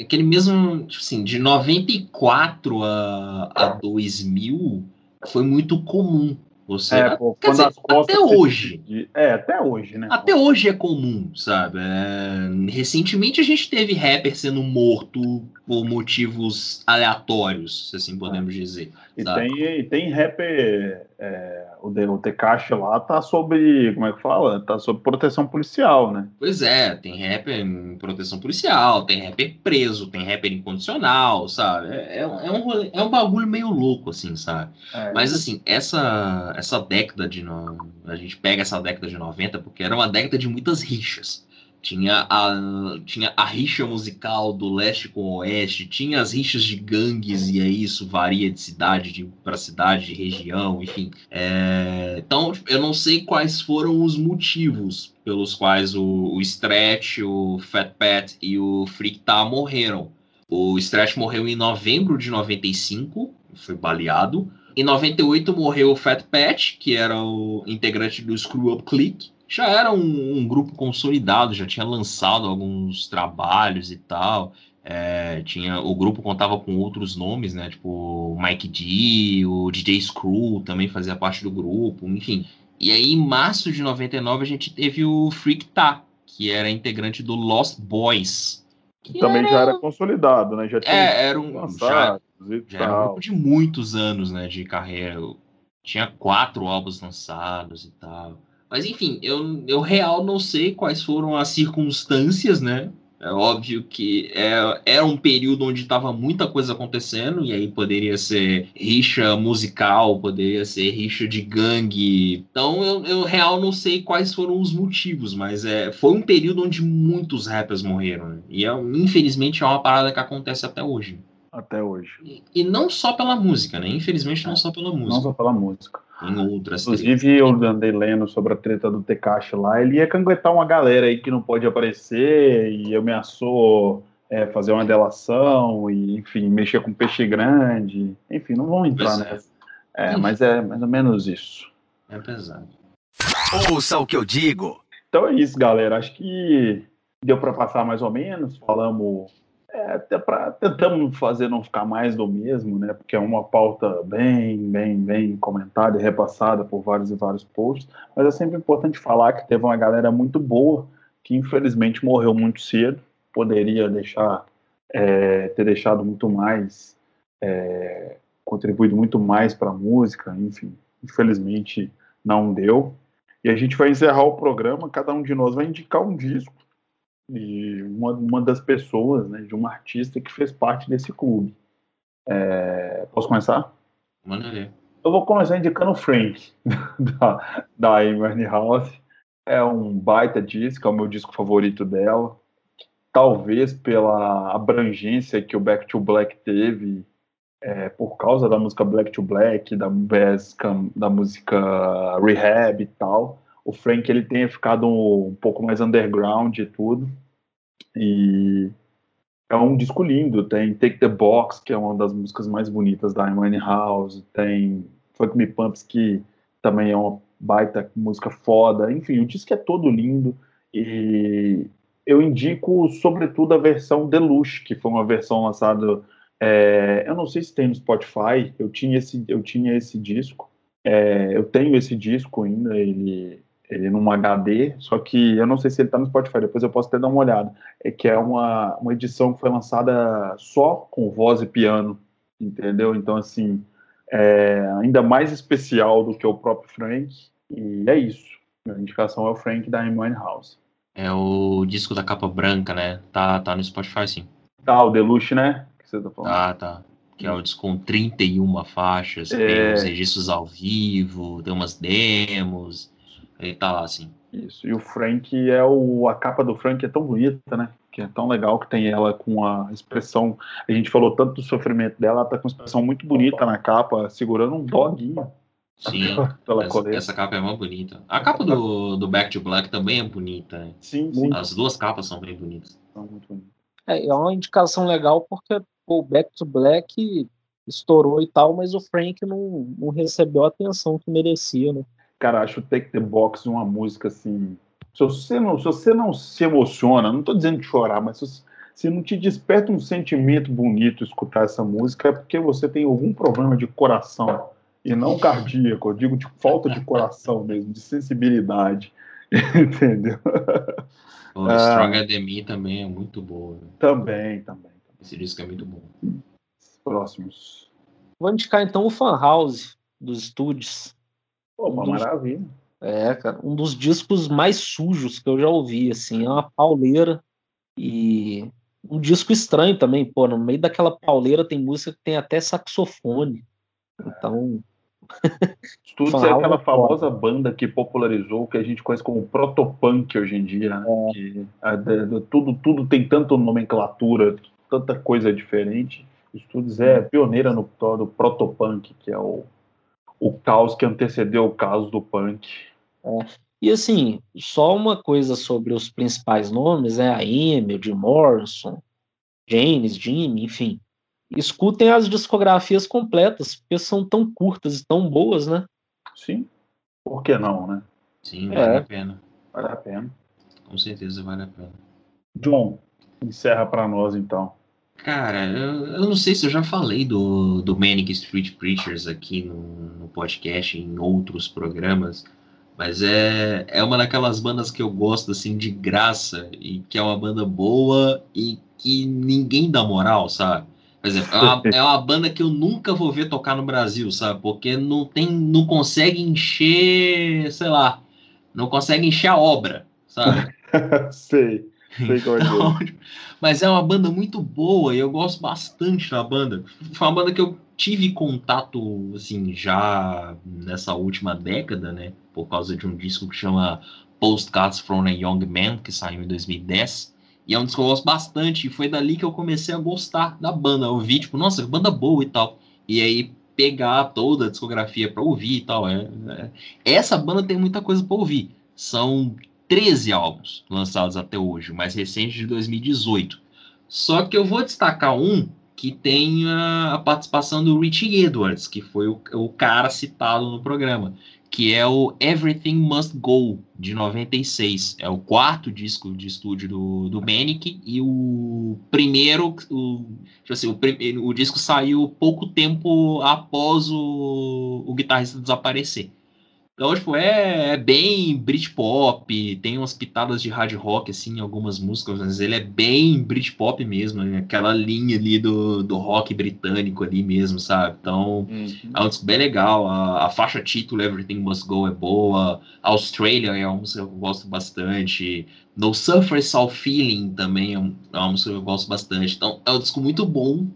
aquele mesmo, tipo assim, de 94 a, a 2000 foi muito comum você, é, pô, quer dizer, até hoje. É, até hoje, né? Até pô. hoje é comum, sabe? É... Recentemente a gente teve rapper sendo morto por motivos aleatórios, se assim podemos dizer. E tem, e tem rapper, é, o, de, o Tekashi lá tá sobre, como é que fala? Tá sob proteção policial, né? Pois é, tem rapper em proteção policial, tem rapper preso, tem rapper incondicional, sabe? É, é, é um, é um bagulho meio louco, assim, sabe? É. Mas assim, essa, essa década de. No... A gente pega essa década de 90 porque era uma década de muitas rixas. Tinha a, tinha a rixa musical do leste com o oeste, tinha as rixas de gangues, e aí isso varia de cidade para cidade, de região, enfim. É, então, eu não sei quais foram os motivos pelos quais o, o Stretch, o Fat Pat e o Freak Tá morreram. O Stretch morreu em novembro de 95, foi baleado. Em 98 morreu o Fat Pat, que era o integrante do Screw Up Click já era um, um, grupo consolidado, já tinha lançado alguns trabalhos e tal. É, tinha o grupo contava com outros nomes, né? Tipo o Mike D, o DJ Screw também fazia parte do grupo, enfim. E aí, em março de 99, a gente teve o Freak Ta, que era integrante do Lost Boys. Que também era... já era consolidado, né? Já tinha é, era um, já, já era um grupo de muitos anos né, de carreira. Tinha quatro álbuns lançados e tal. Mas enfim, eu, eu real não sei quais foram as circunstâncias, né? É óbvio que é, era um período onde estava muita coisa acontecendo, e aí poderia ser rixa musical, poderia ser rixa de gangue. Então eu, eu real não sei quais foram os motivos, mas é, foi um período onde muitos rappers morreram. Né? E é, infelizmente é uma parada que acontece até hoje. Até hoje. E, e não só pela música, né? Infelizmente não é, só pela música. Não só pela música em outras. Inclusive, eu andei lendo sobre a treta do Tekashi lá. Ele ia canguetar uma galera aí que não pode aparecer e ameaçou é, fazer uma delação e, enfim, mexer com peixe grande. Enfim, não vamos entrar é. nessa. É, mas é mais ou menos isso. É pesado. Ouça o que eu digo. Então é isso, galera. Acho que deu para passar mais ou menos. Falamos É, até para tentamos fazer não ficar mais do mesmo, né? Porque é uma pauta bem, bem, bem comentada e repassada por vários e vários posts, mas é sempre importante falar que teve uma galera muito boa que infelizmente morreu muito cedo, poderia deixar é, ter deixado muito mais, é, contribuído muito mais para a música, enfim, infelizmente não deu. E a gente vai encerrar o programa, cada um de nós vai indicar um disco de uma, uma das pessoas, né, de um artista que fez parte desse clube. É, posso começar? Manda ver. Eu vou começar indicando o Frank, [laughs] da, da Amy House. É um baita disco, é o meu disco favorito dela. Talvez pela abrangência que o Back to Black teve, é, por causa da música Black to Black, da, da música Rehab e tal o Frank ele tenha ficado um, um pouco mais underground e tudo. E é um disco lindo. Tem Take the Box, que é uma das músicas mais bonitas da Amy House. Tem Funk Me Pumps, que também é uma baita música foda. Enfim, o disco é todo lindo. E eu indico, sobretudo, a versão Deluxe, que foi uma versão lançada. É, eu não sei se tem no Spotify. Eu tinha esse, eu tinha esse disco. É, eu tenho esse disco ainda. Ele ele num HD, só que eu não sei se ele está no Spotify, depois eu posso até dar uma olhada. É que é uma, uma edição que foi lançada só com voz e piano, entendeu? Então, assim, é ainda mais especial do que o próprio Frank, e é isso. Minha indicação é o Frank da Amy House. É o disco da capa branca, né? Tá, tá no Spotify, sim. Tá, o Deluxe, né? Que você tá falando. Ah, tá. Que é o disco com 31 faixas, é... tem os registros ao vivo, tem umas demos, ele tá lá, assim. Isso. E o Frank é o. A capa do Frank é tão bonita, né? Que é tão legal que tem ela com a expressão. A gente falou tanto do sofrimento dela, ela tá com uma expressão muito bonita na capa, segurando um doguinho. Sim, [laughs] essa, essa, capa é muito bonita. A capa do, do Back to Black também é bonita. Né? Sim, sim. As duas capas são bem bonitas. São muito bonitas. É, é uma indicação legal porque o Back to Black estourou e tal, mas o Frank não, não recebeu a atenção que merecia, né? Cara, acho Take the Box uma música assim. Se você não se, você não se emociona, não estou dizendo de chorar, mas se, se não te desperta um sentimento bonito escutar essa música, é porque você tem algum problema de coração. E não cardíaco, eu digo de falta de coração mesmo, de sensibilidade. [laughs] Entendeu? O ah, Stronger Than Me também é muito boa. Também, também. Esse disco é muito bom. Próximos. Vou indicar então o Fan House dos estúdios. Pô, uma um dos, maravilha. É, cara, um dos discos mais sujos que eu já ouvi, assim, é uma pauleira e um disco estranho também, pô, no meio daquela pauleira tem música que tem até saxofone. Então, [laughs] Studios é aquela famosa banda que popularizou o que a gente conhece como protopunk hoje em dia, né? é. que, a, de, tudo, tudo tem tanta nomenclatura, tanta coisa diferente. Studios é pioneira no do protopunk, que é o o caos que antecedeu o caos do punk. É. E assim, só uma coisa sobre os principais nomes, é a o Jim Morrison, James, Jimmy, enfim. Escutem as discografias completas, porque são tão curtas e tão boas, né? Sim. Por que não, né? Sim, vale é. a pena. Vale a pena. Com certeza vale a pena. John, encerra para nós então. Cara, eu, eu, não sei se eu já falei do, do Manic Street Preachers aqui no, no podcast, em outros programas, mas é, é uma daquelas bandas que eu gosto assim de graça e que é uma banda boa e que ninguém dá moral, sabe? Por exemplo, é uma, [laughs] é uma banda que eu nunca vou ver tocar no Brasil, sabe? Porque não tem, não consegue encher, sei lá, não consegue encher a obra, sabe? [laughs] sei. Então, [laughs] mas é uma banda muito boa e eu gosto bastante da banda. Foi uma banda que eu tive contato, assim, já nessa última década, né? Por causa de um disco que chama Postcards from a Young Man, que saiu em 2010. E é um disco que eu gosto bastante. E foi dali que eu comecei a gostar da banda. Eu vi, tipo, nossa, banda boa e tal. E aí pegar toda a discografia para ouvir e tal. É, é, Essa banda tem muita coisa para ouvir. São 13 álbuns lançados até hoje, o mais recente de 2018. Só que eu vou destacar um que tem a, participação do Richie Edwards, que foi o, o cara citado no programa, que é o Everything Must Go, de 96. É o quarto disco de estúdio do, do Manic e o primeiro, o, tipo assim, o, o disco saiu pouco tempo após o, o guitarrista desaparecer. Então, tipo, é, é bem Britpop, tem umas pitadas de hard rock, assim, em algumas músicas, mas ele é bem Britpop mesmo, né? aquela linha ali do, do rock britânico ali mesmo, sabe? Então, uhum. é um disco bem legal. A, a, faixa título, Everything Must Go, é boa. Australia é uma música que eu gosto bastante. No Suffer Soul Feeling também é, é uma música que eu gosto bastante. Então, é um disco muito bom.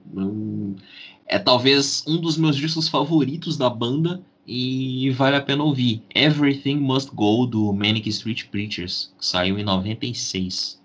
É talvez um dos meus discos favoritos da banda e vale a pena ouvir. Everything Must Go, do Manic Street Preachers, que saiu em 96.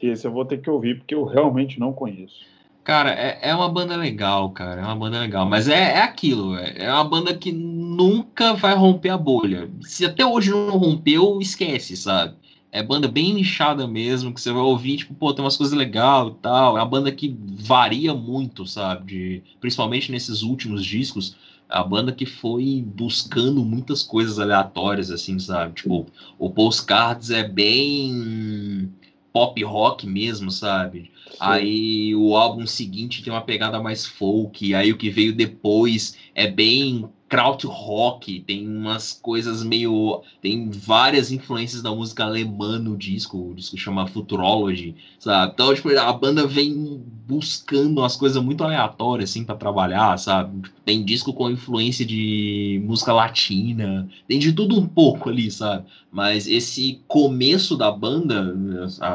Esse eu vou ter que ouvir, porque eu realmente não conheço. Cara, é, é uma banda legal, cara. É uma banda legal. Mas é, é aquilo, é, é uma banda que nunca vai romper a bolha. Se até hoje não rompeu, esquece, sabe? É banda bem nichada mesmo, que você vai ouvir, tipo, pô, tem umas coisas legais e tal. É uma banda que varia muito, sabe? De, principalmente nesses últimos discos a banda que foi buscando muitas coisas aleatórias, assim, sabe? Tipo, o Postcards é bem pop rock mesmo, sabe? Aí o álbum seguinte tem uma pegada mais folk, aí o que veio depois é bem krautrock, tem umas coisas meio. Tem várias influências da música alemã no disco, o disco chama Futurology, sabe? Então, tipo, a banda vem buscando umas coisas muito aleatórias, assim, para trabalhar, sabe? Tem disco com influência de música latina, tem de tudo um pouco ali, sabe? Mas esse começo da banda,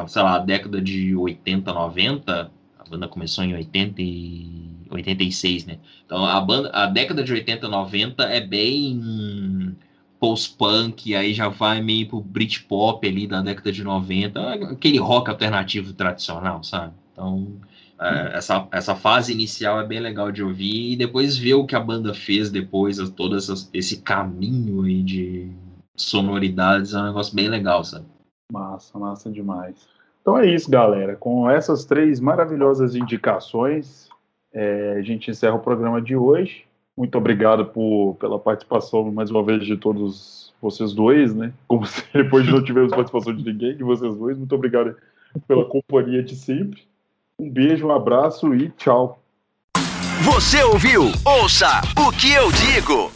sei lá, década de 80, 90, a banda começou em 80 e 86, né? Então a banda, a década de 80, 90 é bem post-punk, aí já vai meio pro Britpop ali da década de 90, aquele rock alternativo tradicional, sabe? Então, é, essa, essa fase inicial é bem legal de ouvir e depois ver o que a banda fez depois, todo essas, esse caminho aí de sonoridades é um negócio bem legal, sabe? Massa, massa demais. Então é isso, galera. Com essas três maravilhosas indicações, é, a gente encerra o programa de hoje. Muito obrigado por, pela participação mais uma vez de todos vocês dois, né? Como [laughs] se depois não tivemos participação de ninguém, de vocês dois. Muito obrigado pela companhia de sempre. Um beijo, um abraço e tchau. Você ouviu? Ouça o que eu digo.